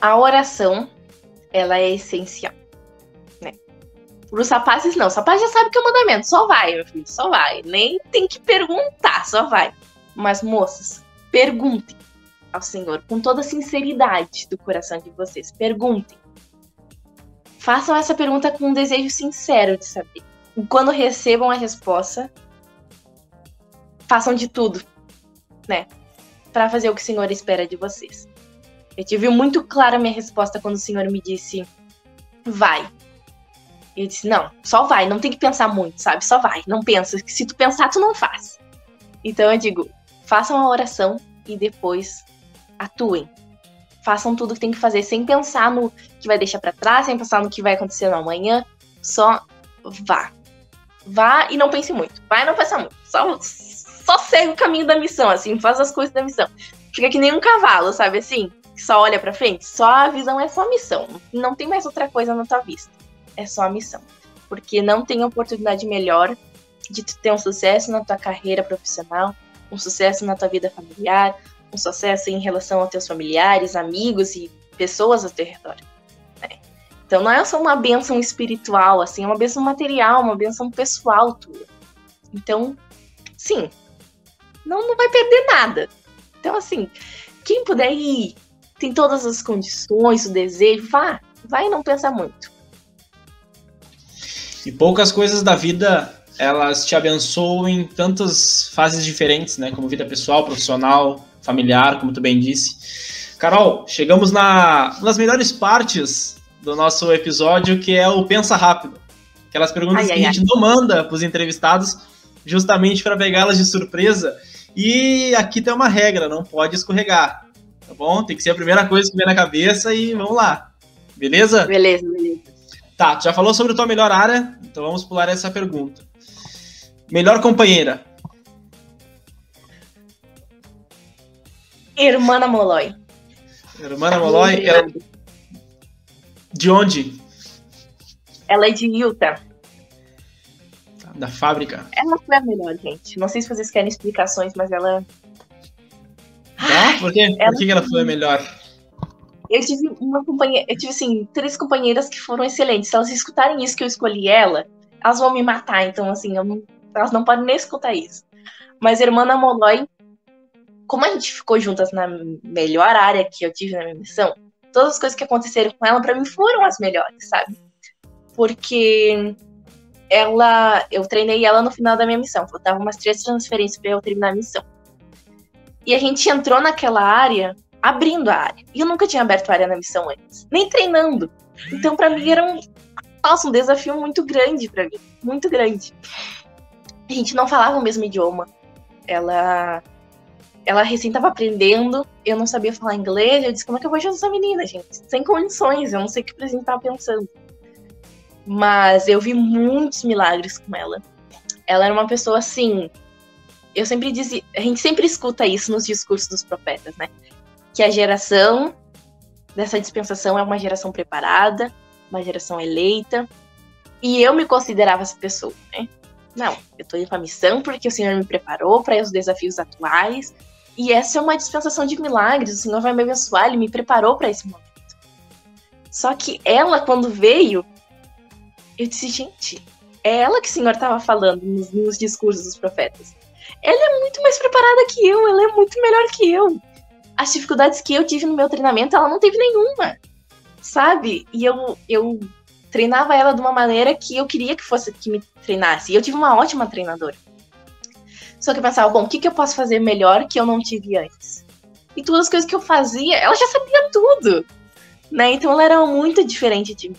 A oração, ela é essencial. Né? Para os rapazes, não. Os rapazes já sabem que é o mandamento. Só vai, meu filho, só vai. Nem tem que perguntar, só vai. Mas, moças, perguntem. Ao Senhor com toda a sinceridade do coração de vocês. Perguntem. Façam essa pergunta com um desejo sincero de saber. E quando recebam a resposta, façam de tudo, né? Para fazer o que o Senhor espera de vocês. Eu tive muito clara a minha resposta quando o Senhor me disse: vai. Eu disse: não, só vai, não tem que pensar muito, sabe? Só vai, não pensa. Se tu pensar, tu não faz. Então eu digo: façam a oração e depois atuem. Façam tudo que tem que fazer sem pensar no que vai deixar para trás, sem pensar no que vai acontecer no amanhã. Só vá. Vá e não pense muito. Vai e não pensa muito. Só, só segue o caminho da missão, assim, faz as coisas da missão. Fica que nem um cavalo, sabe assim? Só olha pra frente. Só a visão é só a missão. Não tem mais outra coisa na tua vista. É só a missão. Porque não tem oportunidade melhor de tu ter um sucesso na tua carreira profissional, um sucesso na tua vida familiar, sucesso em relação aos teus familiares, amigos e pessoas teu redor. Né? Então não é só uma benção espiritual, assim, é uma benção material, uma benção pessoal tua. Então, sim, não, não vai perder nada. Então, assim, quem puder ir, tem todas as condições, o desejo, vá, vai e não pensa muito. E poucas coisas da vida elas te abençoam em tantas fases diferentes, né? Como vida pessoal, profissional, familiar, como tu bem disse. Carol, chegamos na, nas melhores partes do nosso episódio, que é o Pensa Rápido. Aquelas perguntas ai, que ai, a gente ai. não manda para os entrevistados, justamente para pegá-las de surpresa. E aqui tem uma regra, não pode escorregar. Tá bom? Tem que ser a primeira coisa que vem na cabeça e vamos lá. Beleza? Beleza, beleza. Tá, tu já falou sobre a tua melhor área, então vamos pular essa pergunta. Melhor companheira. Hermana Molloy. Hermana Molloy, ela... de onde? Ela é de Utah. Da fábrica. Ela foi a melhor, gente. Não sei se vocês querem explicações, mas ela. Tá? Por quê? Ela... Por que ela foi a melhor? Eu tive uma companheira, eu tive assim, três companheiras que foram excelentes. Se elas escutarem isso que eu escolhi ela, elas vão me matar. Então, assim, não, elas não podem nem escutar isso. Mas Hermana Molloy, como a gente ficou juntas na melhor área que eu tive na minha missão, todas as coisas que aconteceram com ela, para mim, foram as melhores, sabe? Porque ela, eu treinei ela no final da minha missão. Faltavam umas três transferências para eu terminar a missão. E a gente entrou naquela área abrindo a área. E eu nunca tinha aberto a área na missão antes, nem treinando. Então, para mim, era um, nossa, um desafio muito grande para mim, muito grande. A gente não falava o mesmo idioma. Ela ela recém estava aprendendo, eu não sabia falar inglês, eu disse, como é que eu vou ajudar essa menina, gente? Sem condições, eu não sei o que o presidente estava pensando. Mas eu vi muitos milagres com ela. Ela era uma pessoa assim. Eu sempre dizia. A gente sempre escuta isso nos discursos dos profetas, né? que a geração dessa dispensação é uma geração preparada, uma geração eleita. E eu me considerava essa pessoa, né? Não, eu estou indo para a missão porque o Senhor me preparou para os desafios atuais. E essa é uma dispensação de milagres. O Senhor vai me abençoar, Ele me preparou para esse momento. Só que ela, quando veio, eu disse, gente, é ela que o Senhor estava falando nos, nos discursos dos profetas. Ela é muito mais preparada que eu, ela é muito melhor que eu as dificuldades que eu tive no meu treinamento, ela não teve nenhuma, sabe? E eu, eu treinava ela de uma maneira que eu queria que fosse que me treinasse. E eu tive uma ótima treinadora. Só que eu pensava, bom, o que, que eu posso fazer melhor que eu não tive antes? E todas as coisas que eu fazia, ela já sabia tudo, né? Então ela era muito diferente de mim.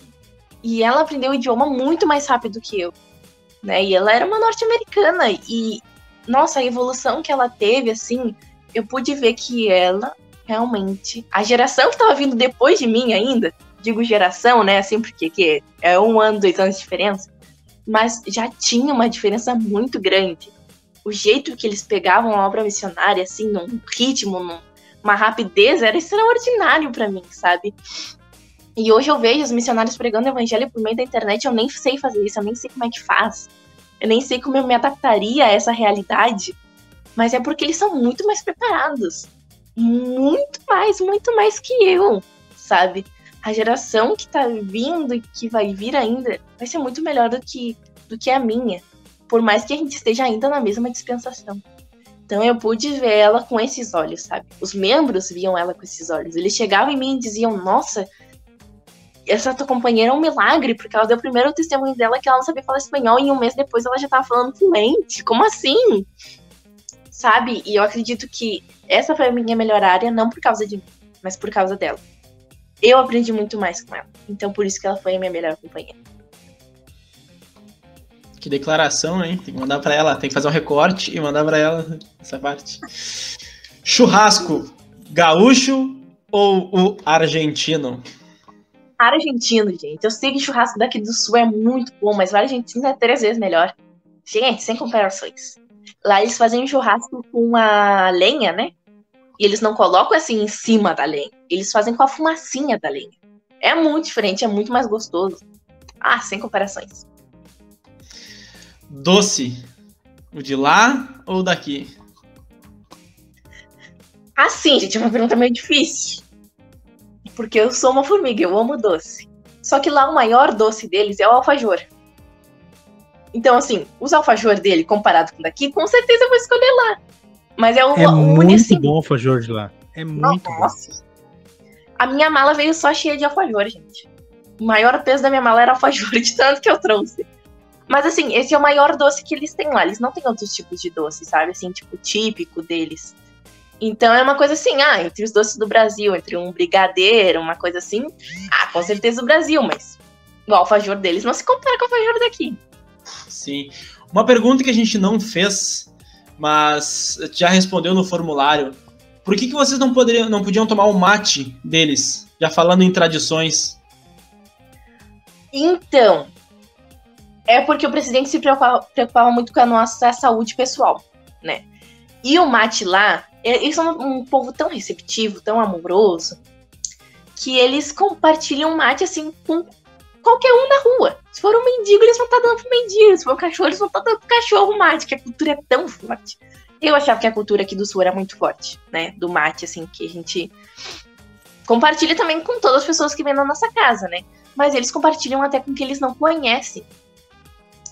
E ela aprendeu o idioma muito mais rápido que eu, né? E ela era uma norte-americana e nossa, a evolução que ela teve assim, eu pude ver que ela realmente. A geração que tava vindo depois de mim ainda, digo geração, né? Assim, porque que é um ano, dois anos de diferença, mas já tinha uma diferença muito grande. O jeito que eles pegavam a obra missionária, assim, num ritmo, numa rapidez, era extraordinário para mim, sabe? E hoje eu vejo os missionários pregando o evangelho por meio da internet, eu nem sei fazer isso, eu nem sei como é que faz. Eu nem sei como eu me adaptaria a essa realidade mas é porque eles são muito mais preparados. Muito mais, muito mais que eu, sabe? A geração que tá vindo e que vai vir ainda vai ser muito melhor do que, do que a minha. Por mais que a gente esteja ainda na mesma dispensação. Então eu pude ver ela com esses olhos, sabe? Os membros viam ela com esses olhos. Eles chegavam em mim e diziam: Nossa, essa tua companheira é um milagre, porque ela deu primeiro o testemunho dela que ela não sabia falar espanhol e um mês depois ela já tava falando fluente. Como assim? Sabe? E eu acredito que essa foi a minha melhor área, não por causa de mim, mas por causa dela. Eu aprendi muito mais com ela. Então por isso que ela foi a minha melhor companheira. Que declaração, hein? Tem que mandar para ela, tem que fazer um recorte e mandar para ela essa parte. Churrasco, gaúcho ou o argentino? Argentino, gente. Eu sei que churrasco daqui do sul é muito bom, mas o argentino é três vezes melhor. Gente, sem comparações. Lá eles fazem um churrasco com a lenha, né? E eles não colocam assim em cima da lenha. Eles fazem com a fumacinha da lenha. É muito diferente, é muito mais gostoso. Ah, sem comparações. Doce. O de lá ou daqui? Assim, gente, é uma pergunta meio difícil. Porque eu sou uma formiga, eu amo doce. Só que lá o maior doce deles é o alfajor. Então, assim, os alfajor dele comparado com daqui, com certeza eu vou escolher lá. Mas é o, é o muito assim, bom o alfajor de lá. É muito Nossa. bom. A minha mala veio só cheia de alfajor, gente. O maior peso da minha mala era alfajor, de tanto que eu trouxe. Mas assim, esse é o maior doce que eles têm lá. Eles não têm outros tipos de doce, sabe? Assim, tipo, típico deles. Então é uma coisa assim, ah, entre os doces do Brasil, entre um brigadeiro, uma coisa assim, ah, com certeza o Brasil, mas o alfajor deles não se compara com o alfajor daqui. Sim. Uma pergunta que a gente não fez, mas já respondeu no formulário. Por que, que vocês não, poderiam, não podiam tomar o mate deles? Já falando em tradições. Então, é porque o presidente se preocupava, preocupava muito com a nossa saúde pessoal, né? E o mate lá, eles são um povo tão receptivo, tão amoroso, que eles compartilham mate assim com qualquer um da rua. Se for um mendigo, eles vão estar tá dando pro mendigo. Se for um cachorro, eles vão estar tá dando pro cachorro mate, que a cultura é tão forte. Eu achava que a cultura aqui do sul era muito forte, né? Do mate, assim, que a gente compartilha também com todas as pessoas que vêm na nossa casa, né? Mas eles compartilham até com quem eles não conhecem.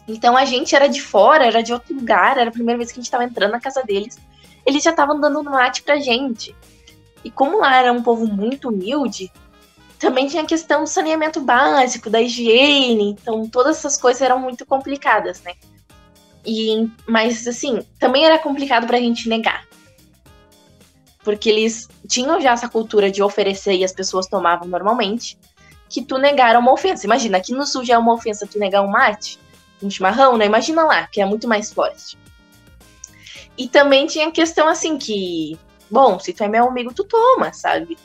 Então a gente era de fora, era de outro lugar, era a primeira vez que a gente estava entrando na casa deles. Eles já estavam dando mate pra gente. E como lá era um povo muito humilde, também tinha a questão do saneamento básico, da higiene, então todas essas coisas eram muito complicadas, né? E, mas assim, também era complicado pra gente negar. Porque eles tinham já essa cultura de oferecer e as pessoas tomavam normalmente, que tu negar uma ofensa. Imagina, aqui no sul já é uma ofensa tu negar um mate um chimarrão, né? Imagina lá, que é muito mais forte. E também tinha a questão assim que, bom, se tu é meu amigo, tu toma, sabe?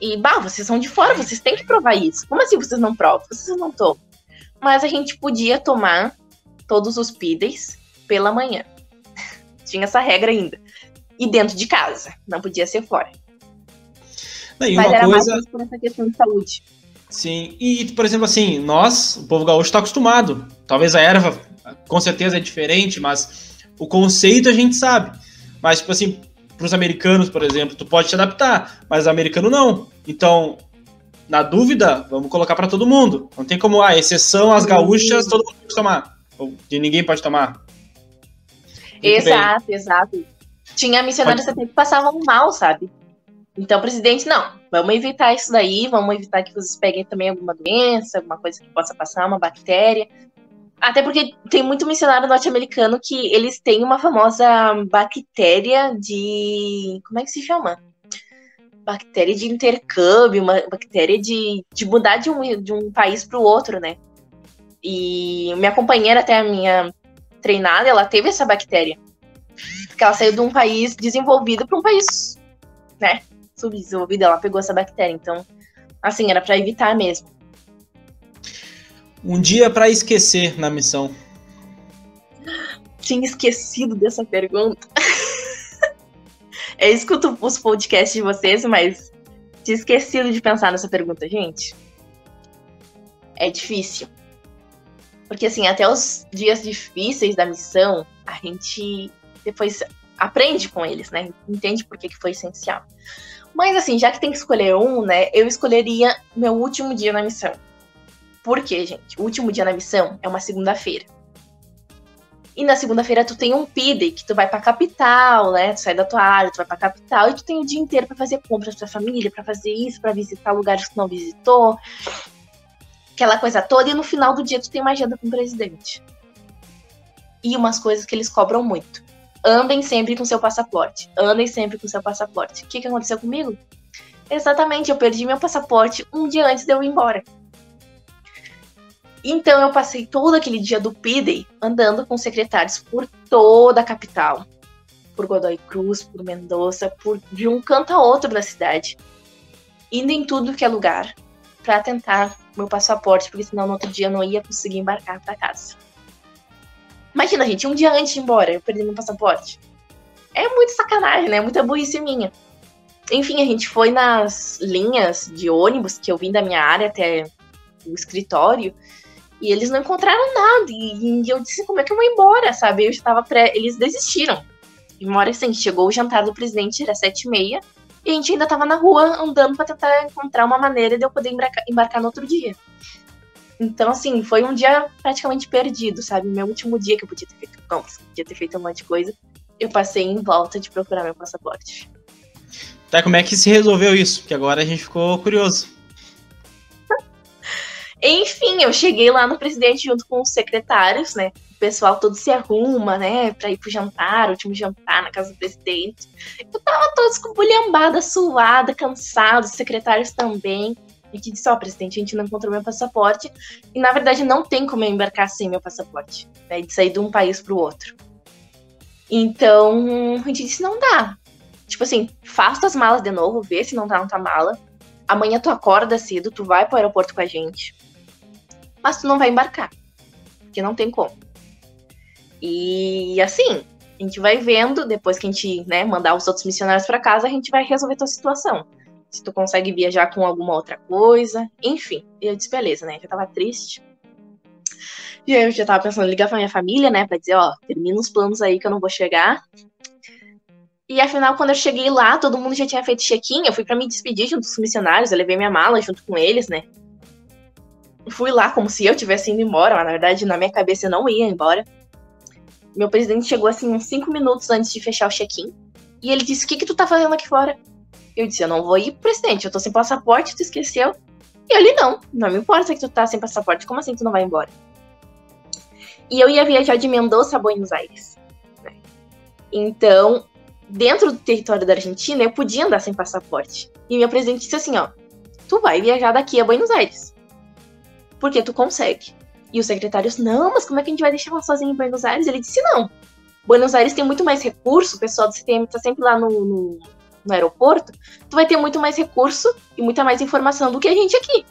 E, bah, vocês são de fora, vocês têm que provar isso. Como assim vocês não provam? Vocês não tomam. Mas a gente podia tomar todos os pídeis pela manhã. Tinha essa regra ainda. E dentro de casa, não podia ser fora. Não, Mas era coisa... mais por essa questão de saúde. Sim, e por exemplo assim, nós, o povo gaúcho está acostumado. Talvez a erva, com certeza é diferente, mas o conceito a gente sabe. Mas tipo assim, para os americanos, por exemplo, tu pode te adaptar, mas americano não. Então, na dúvida, vamos colocar para todo mundo. Não tem como, ah, exceção as gaúchas, todo mundo pode tomar. Ou de ninguém pode tomar. Muito exato, bem. exato. Tinha missionários pode... que passavam mal, sabe? Então, presidente, não, vamos evitar isso daí, vamos evitar que vocês peguem também alguma doença, alguma coisa que possa passar, uma bactéria. Até porque tem muito missionário norte-americano que eles têm uma famosa bactéria de. Como é que se chama? Bactéria de intercâmbio, uma bactéria de, de mudar de um, de um país para o outro, né? E minha companheira, até a minha treinada, ela teve essa bactéria. Porque ela saiu de um país desenvolvido para um país, né? Subdesenvolvida, ela pegou essa bactéria. Então, assim, era para evitar mesmo. Um dia para esquecer na missão. Tinha esquecido dessa pergunta. Eu escuto os podcasts de vocês, mas tinha esquecido de pensar nessa pergunta, gente. É difícil. Porque, assim, até os dias difíceis da missão, a gente depois aprende com eles, né? Entende por que, que foi essencial. Mas assim, já que tem que escolher um, né? Eu escolheria meu último dia na missão. Por quê, gente? O último dia na missão é uma segunda-feira. E na segunda-feira tu tem um PID, que tu vai pra capital, né? Tu sai da tua área, tu vai pra capital e tu tem o dia inteiro para fazer compras pra família, para fazer isso, para visitar lugares que tu não visitou. Aquela coisa toda. E no final do dia tu tem uma agenda com o presidente. E umas coisas que eles cobram muito. Andem sempre com seu passaporte. Andem sempre com seu passaporte. O que, que aconteceu comigo? Exatamente, eu perdi meu passaporte um dia antes de eu ir embora. Então eu passei todo aquele dia do P-Day andando com secretários por toda a capital. Por Godoy Cruz, por Mendoza, por de um canto a outro da cidade. Indo em tudo que é lugar para tentar meu passaporte, porque senão no outro dia eu não ia conseguir embarcar para casa. Imagina, gente, um dia antes de ir embora, eu perdi meu passaporte. É muito sacanagem, né? Muita burrice minha. Enfim, a gente foi nas linhas de ônibus que eu vim da minha área até o escritório e eles não encontraram nada. E, e eu disse, como é que eu vou embora, sabe? Eu estava pré. Eles desistiram. E uma hora assim, chegou o jantar do presidente, era sete e meia. E a gente ainda estava na rua andando para tentar encontrar uma maneira de eu poder embarcar, embarcar no outro dia. Então, assim, foi um dia praticamente perdido, sabe? Meu último dia que eu podia ter feito compras, podia ter feito um monte de coisa. Eu passei em volta de procurar meu passaporte. Tá, como é que se resolveu isso? Que agora a gente ficou curioso. Enfim, eu cheguei lá no presidente junto com os secretários, né? O pessoal todo se arruma, né, pra ir pro jantar, último jantar na casa do presidente. Eu tava todos com bulhambada, suada, cansada, os secretários também. A gente disse, ó, oh, presidente, a gente não encontrou meu passaporte. E na verdade não tem como eu embarcar sem meu passaporte, né? De sair de um país pro outro. Então, a gente disse, não dá. Tipo assim, faça as malas de novo, vê se não tá na tua mala. Amanhã tu acorda cedo, tu vai pro aeroporto com a gente mas tu não vai embarcar. Porque não tem como. E assim, a gente vai vendo, depois que a gente né, mandar os outros missionários para casa, a gente vai resolver tua situação. Se tu consegue viajar com alguma outra coisa, enfim. E eu disse, beleza, né? Eu tava triste. E eu já tava pensando em ligar pra minha família, né? Pra dizer, ó, termina os planos aí que eu não vou chegar. E afinal, quando eu cheguei lá, todo mundo já tinha feito check-in. Eu fui para me despedir junto com os missionários, eu levei minha mala junto com eles, né? fui lá como se eu tivesse indo embora, mas na verdade na minha cabeça eu não ia embora. Meu presidente chegou assim uns 5 minutos antes de fechar o check-in. E ele disse: O que, que tu tá fazendo aqui fora? Eu disse: Eu não vou ir, presidente, eu tô sem passaporte, tu esqueceu? E ele: Não, não me importa que tu tá sem passaporte, como assim tu não vai embora? E eu ia viajar de Mendoza a Buenos Aires. Né? Então, dentro do território da Argentina, eu podia andar sem passaporte. E meu presidente disse assim: Ó, tu vai viajar daqui a Buenos Aires porque tu consegue. E os secretários, não, mas como é que a gente vai deixar ela sozinha em Buenos Aires? Ele disse, não. Buenos Aires tem muito mais recurso, o pessoal do CTM tá sempre lá no, no, no aeroporto, tu vai ter muito mais recurso e muita mais informação do que a gente aqui.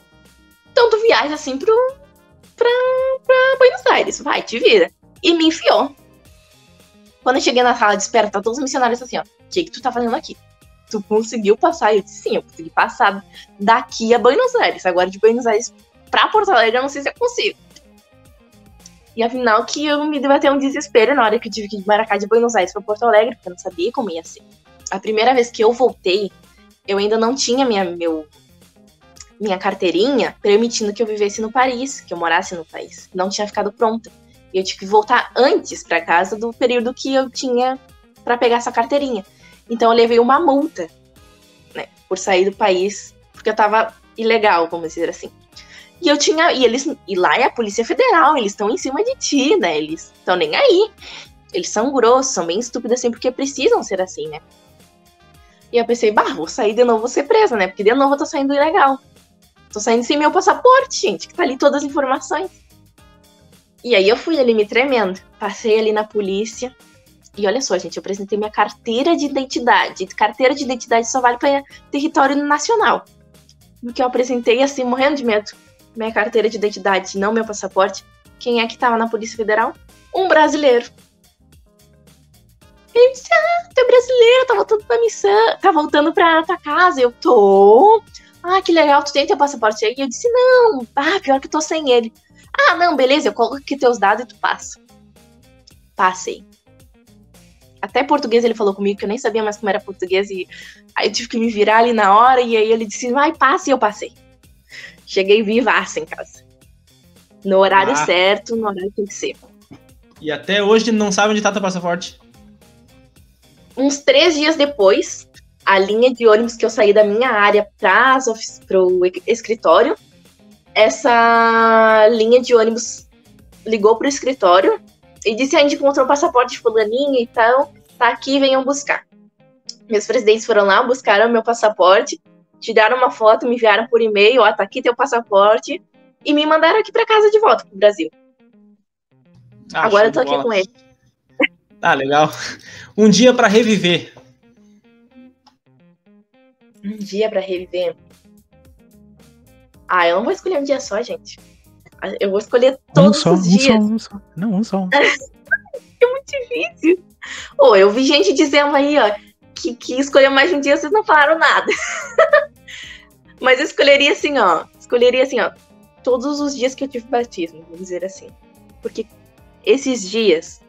Então tu viaja assim pro, pra, pra Buenos Aires, vai, te vira. E me enfiou. Quando eu cheguei na sala de espera, tá todos os missionários assim, ó, o que que tu tá fazendo aqui? Tu conseguiu passar? Eu disse, sim, eu consegui passar daqui a Buenos Aires. Agora de Buenos Aires pra Porto Alegre, eu não sei se eu consigo. E afinal que eu me debatei um desespero na hora que eu tive que embarcar de Buenos Aires para Porto Alegre, porque eu não sabia como ia ser. A primeira vez que eu voltei, eu ainda não tinha minha, meu, minha carteirinha permitindo que eu vivesse no Paris, que eu morasse no país. Não tinha ficado pronta. E eu tive que voltar antes para casa do período que eu tinha para pegar essa carteirinha. Então eu levei uma multa, né, por sair do país, porque eu tava ilegal, vamos dizer assim. E eu tinha. E eles. E lá é a Polícia Federal, eles estão em cima de ti, né? Eles estão nem aí. Eles são grossos, são bem estúpidos assim, porque precisam ser assim, né? E eu pensei, bah, vou sair de novo, vou ser presa, né? Porque de novo eu tô saindo ilegal. Tô saindo sem meu passaporte, gente, que tá ali todas as informações. E aí eu fui ali me tremendo. Passei ali na polícia. E olha só, gente, eu apresentei minha carteira de identidade. Carteira de identidade só vale para território nacional. O que eu apresentei assim, morrendo de medo minha carteira de identidade, não meu passaporte, quem é que tava na Polícia Federal? Um brasileiro. Ele disse, ah, tu é brasileiro, tá voltando pra missão, tá voltando pra tua casa. Eu tô. Ah, que legal, tu tem teu passaporte aí? Eu disse, não, ah, pior que eu tô sem ele. Ah, não, beleza, eu coloco aqui teus dados e tu passa. Passei. Até português ele falou comigo, que eu nem sabia mais como era português, e aí eu tive que me virar ali na hora, e aí ele disse, vai, passe, e eu passei. Cheguei vivaça em casa. No horário ah. certo, no horário que tem que ser. E até hoje não sabe onde tá teu passaporte. Uns três dias depois, a linha de ônibus que eu saí da minha área para o escritório, essa linha de ônibus ligou pro escritório e disse: a gente encontrou o passaporte de fulaninha e tal, tá aqui, venham buscar. Meus presidentes foram lá, buscaram meu passaporte, tiraram uma foto, me enviaram por e-mail, ó, tá aqui teu passaporte, e me mandaram aqui para casa de volta pro Brasil. Ah, Agora eu tô aqui bola. com ele. Ah, legal. Um dia para reviver. Um dia para reviver. Ah, eu não vou escolher um dia só, gente. Eu vou escolher todos um só, os dias. Um só, um só. Não, um só. é muito difícil. Oh, eu vi gente dizendo aí, ó, que, que escolheu mais um dia, vocês não falaram nada. Mas eu escolheria assim, ó. Escolheria assim, ó. Todos os dias que eu tive batismo, vamos dizer assim. Porque esses dias,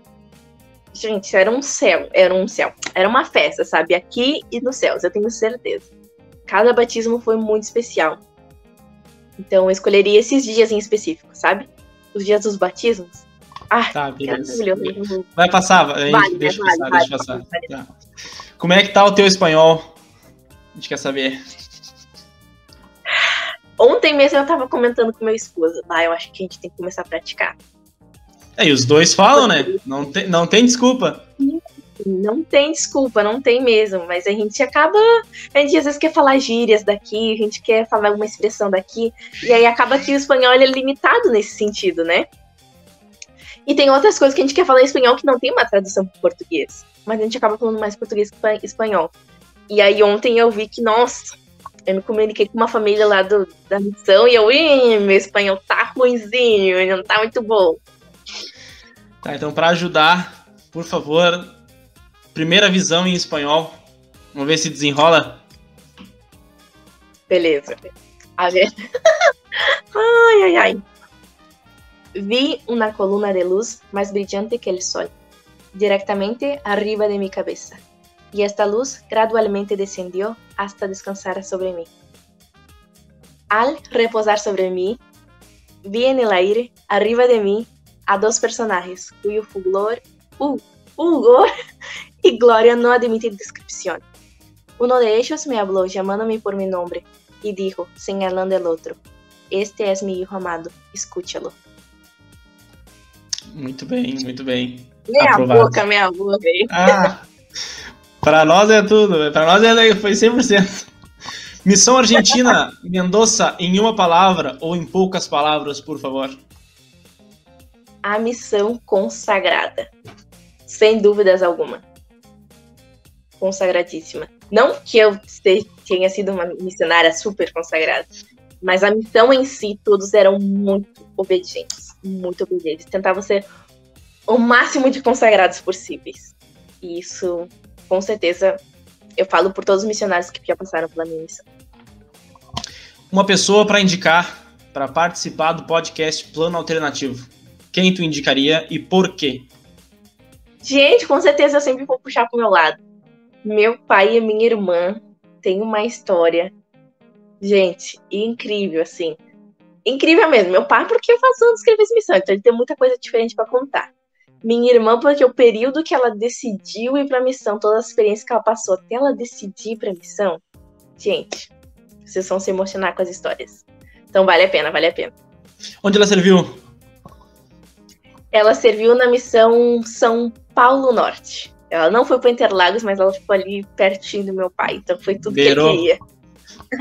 gente, era um céu, era um céu. Era uma festa, sabe? Aqui e nos céus, eu tenho certeza. Cada batismo foi muito especial. Então eu escolheria esses dias em específico, sabe? Os dias dos batismos. Ah, tá, beleza. Vai passar, vale, né? deixa, vale, passar, vale, deixa passar. Tá. Como é que tá o teu espanhol? A gente quer saber. Ontem mesmo eu tava comentando com meu esposo. Ah, eu acho que a gente tem que começar a praticar. É, e os dois falam, né? Não tem, não tem desculpa. Não tem desculpa, não tem mesmo. Mas a gente acaba. A gente às vezes quer falar gírias daqui, a gente quer falar uma expressão daqui. E aí acaba que o espanhol é limitado nesse sentido, né? E tem outras coisas que a gente quer falar em espanhol que não tem uma tradução para português. Mas a gente acaba falando mais português que espanhol. E aí ontem eu vi que, nossa, eu me comuniquei com uma família lá do, da missão e eu, meu espanhol tá ruimzinho, não tá muito bom. Tá, então para ajudar, por favor, primeira visão em espanhol. Vamos ver se desenrola. Beleza. A ver. ai, ai, ai. Vi una columna de luz más brillante que el sol, directamente arriba de mi cabeza, y esta luz gradualmente descendió hasta descansar sobre mí. Al reposar sobre mí, vi en el aire, arriba de mí, a dos personajes cuyo fulgor, uh, fulgor y gloria no admiten descripción. Uno de ellos me habló llamándome por mi nombre y dijo, señalando el otro, este es mi hijo amado, escúchalo. Muito bem, muito bem. Meia Aprovado. boca, meia boca. Ah, para nós é tudo, para nós é, foi 100%. Missão Argentina, Mendoza, em uma palavra ou em poucas palavras, por favor a missão consagrada. Sem dúvidas alguma. Consagradíssima. Não que eu tenha sido uma missionária super consagrada, mas a missão em si, todos eram muito obedientes. Muito obedientes. Tentavam ser o máximo de consagrados possíveis. E isso, com certeza, eu falo por todos os missionários que já passaram pela minha missão. Uma pessoa para indicar para participar do podcast Plano Alternativo. Quem tu indicaria e por quê? Gente, com certeza eu sempre vou puxar pro meu lado. Meu pai e minha irmã têm uma história, gente, incrível, assim. Incrível mesmo. Meu pai, porque eu faço anos que ele fez missão, então ele tem muita coisa diferente para contar. Minha irmã, porque o período que ela decidiu ir pra missão, toda a experiência que ela passou até ela decidir ir pra missão, gente, vocês vão se emocionar com as histórias. Então vale a pena, vale a pena. Onde ela serviu? Ela serviu na missão São Paulo Norte. Ela não foi para Interlagos, mas ela ficou ali pertinho do meu pai, então foi tudo Beirou. que eu queria.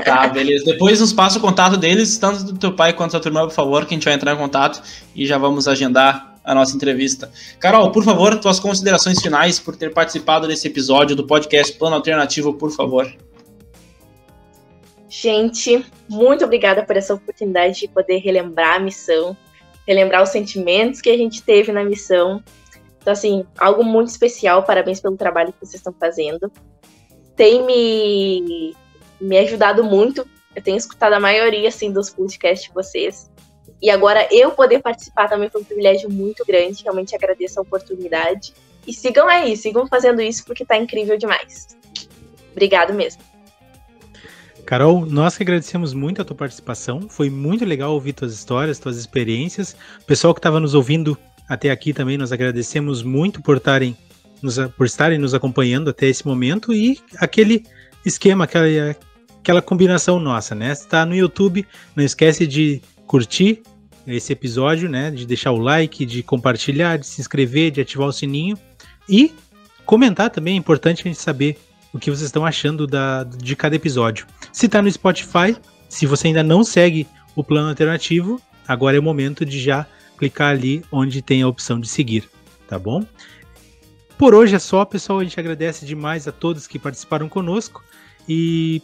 Tá, beleza. Depois nos passa o contato deles, tanto do teu pai quanto da tua irmã, por favor, que a gente vai entrar em contato e já vamos agendar a nossa entrevista. Carol, por favor, tuas considerações finais por ter participado desse episódio do podcast Plano Alternativo, por favor. Gente, muito obrigada por essa oportunidade de poder relembrar a missão, relembrar os sentimentos que a gente teve na missão. Então, assim, algo muito especial. Parabéns pelo trabalho que vocês estão fazendo. Tem me, me ajudado muito. Eu tenho escutado a maioria, assim, dos podcasts de vocês. E agora eu poder participar também foi um privilégio muito grande. Realmente agradeço a oportunidade. E sigam aí, sigam fazendo isso porque tá incrível demais. Obrigado mesmo. Carol, nós que agradecemos muito a tua participação. Foi muito legal ouvir tuas histórias, tuas experiências. O pessoal que estava nos ouvindo até aqui também. Nós agradecemos muito por estarem nos, por estarem nos acompanhando até esse momento e aquele esquema, aquela, aquela combinação nossa, né? Está no YouTube, não esquece de curtir esse episódio, né? De deixar o like, de compartilhar, de se inscrever, de ativar o sininho e comentar também. É importante a gente saber o que vocês estão achando da, de cada episódio. Se está no Spotify, se você ainda não segue o plano alternativo, agora é o momento de já clicar ali onde tem a opção de seguir, tá bom? Por hoje é só, pessoal. A gente agradece demais a todos que participaram conosco e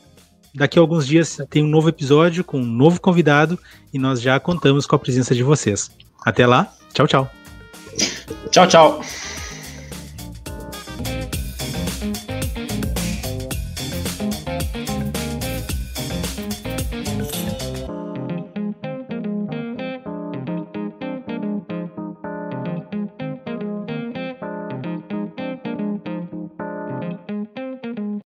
daqui a alguns dias tem um novo episódio com um novo convidado e nós já contamos com a presença de vocês. Até lá, tchau, tchau. Tchau, tchau.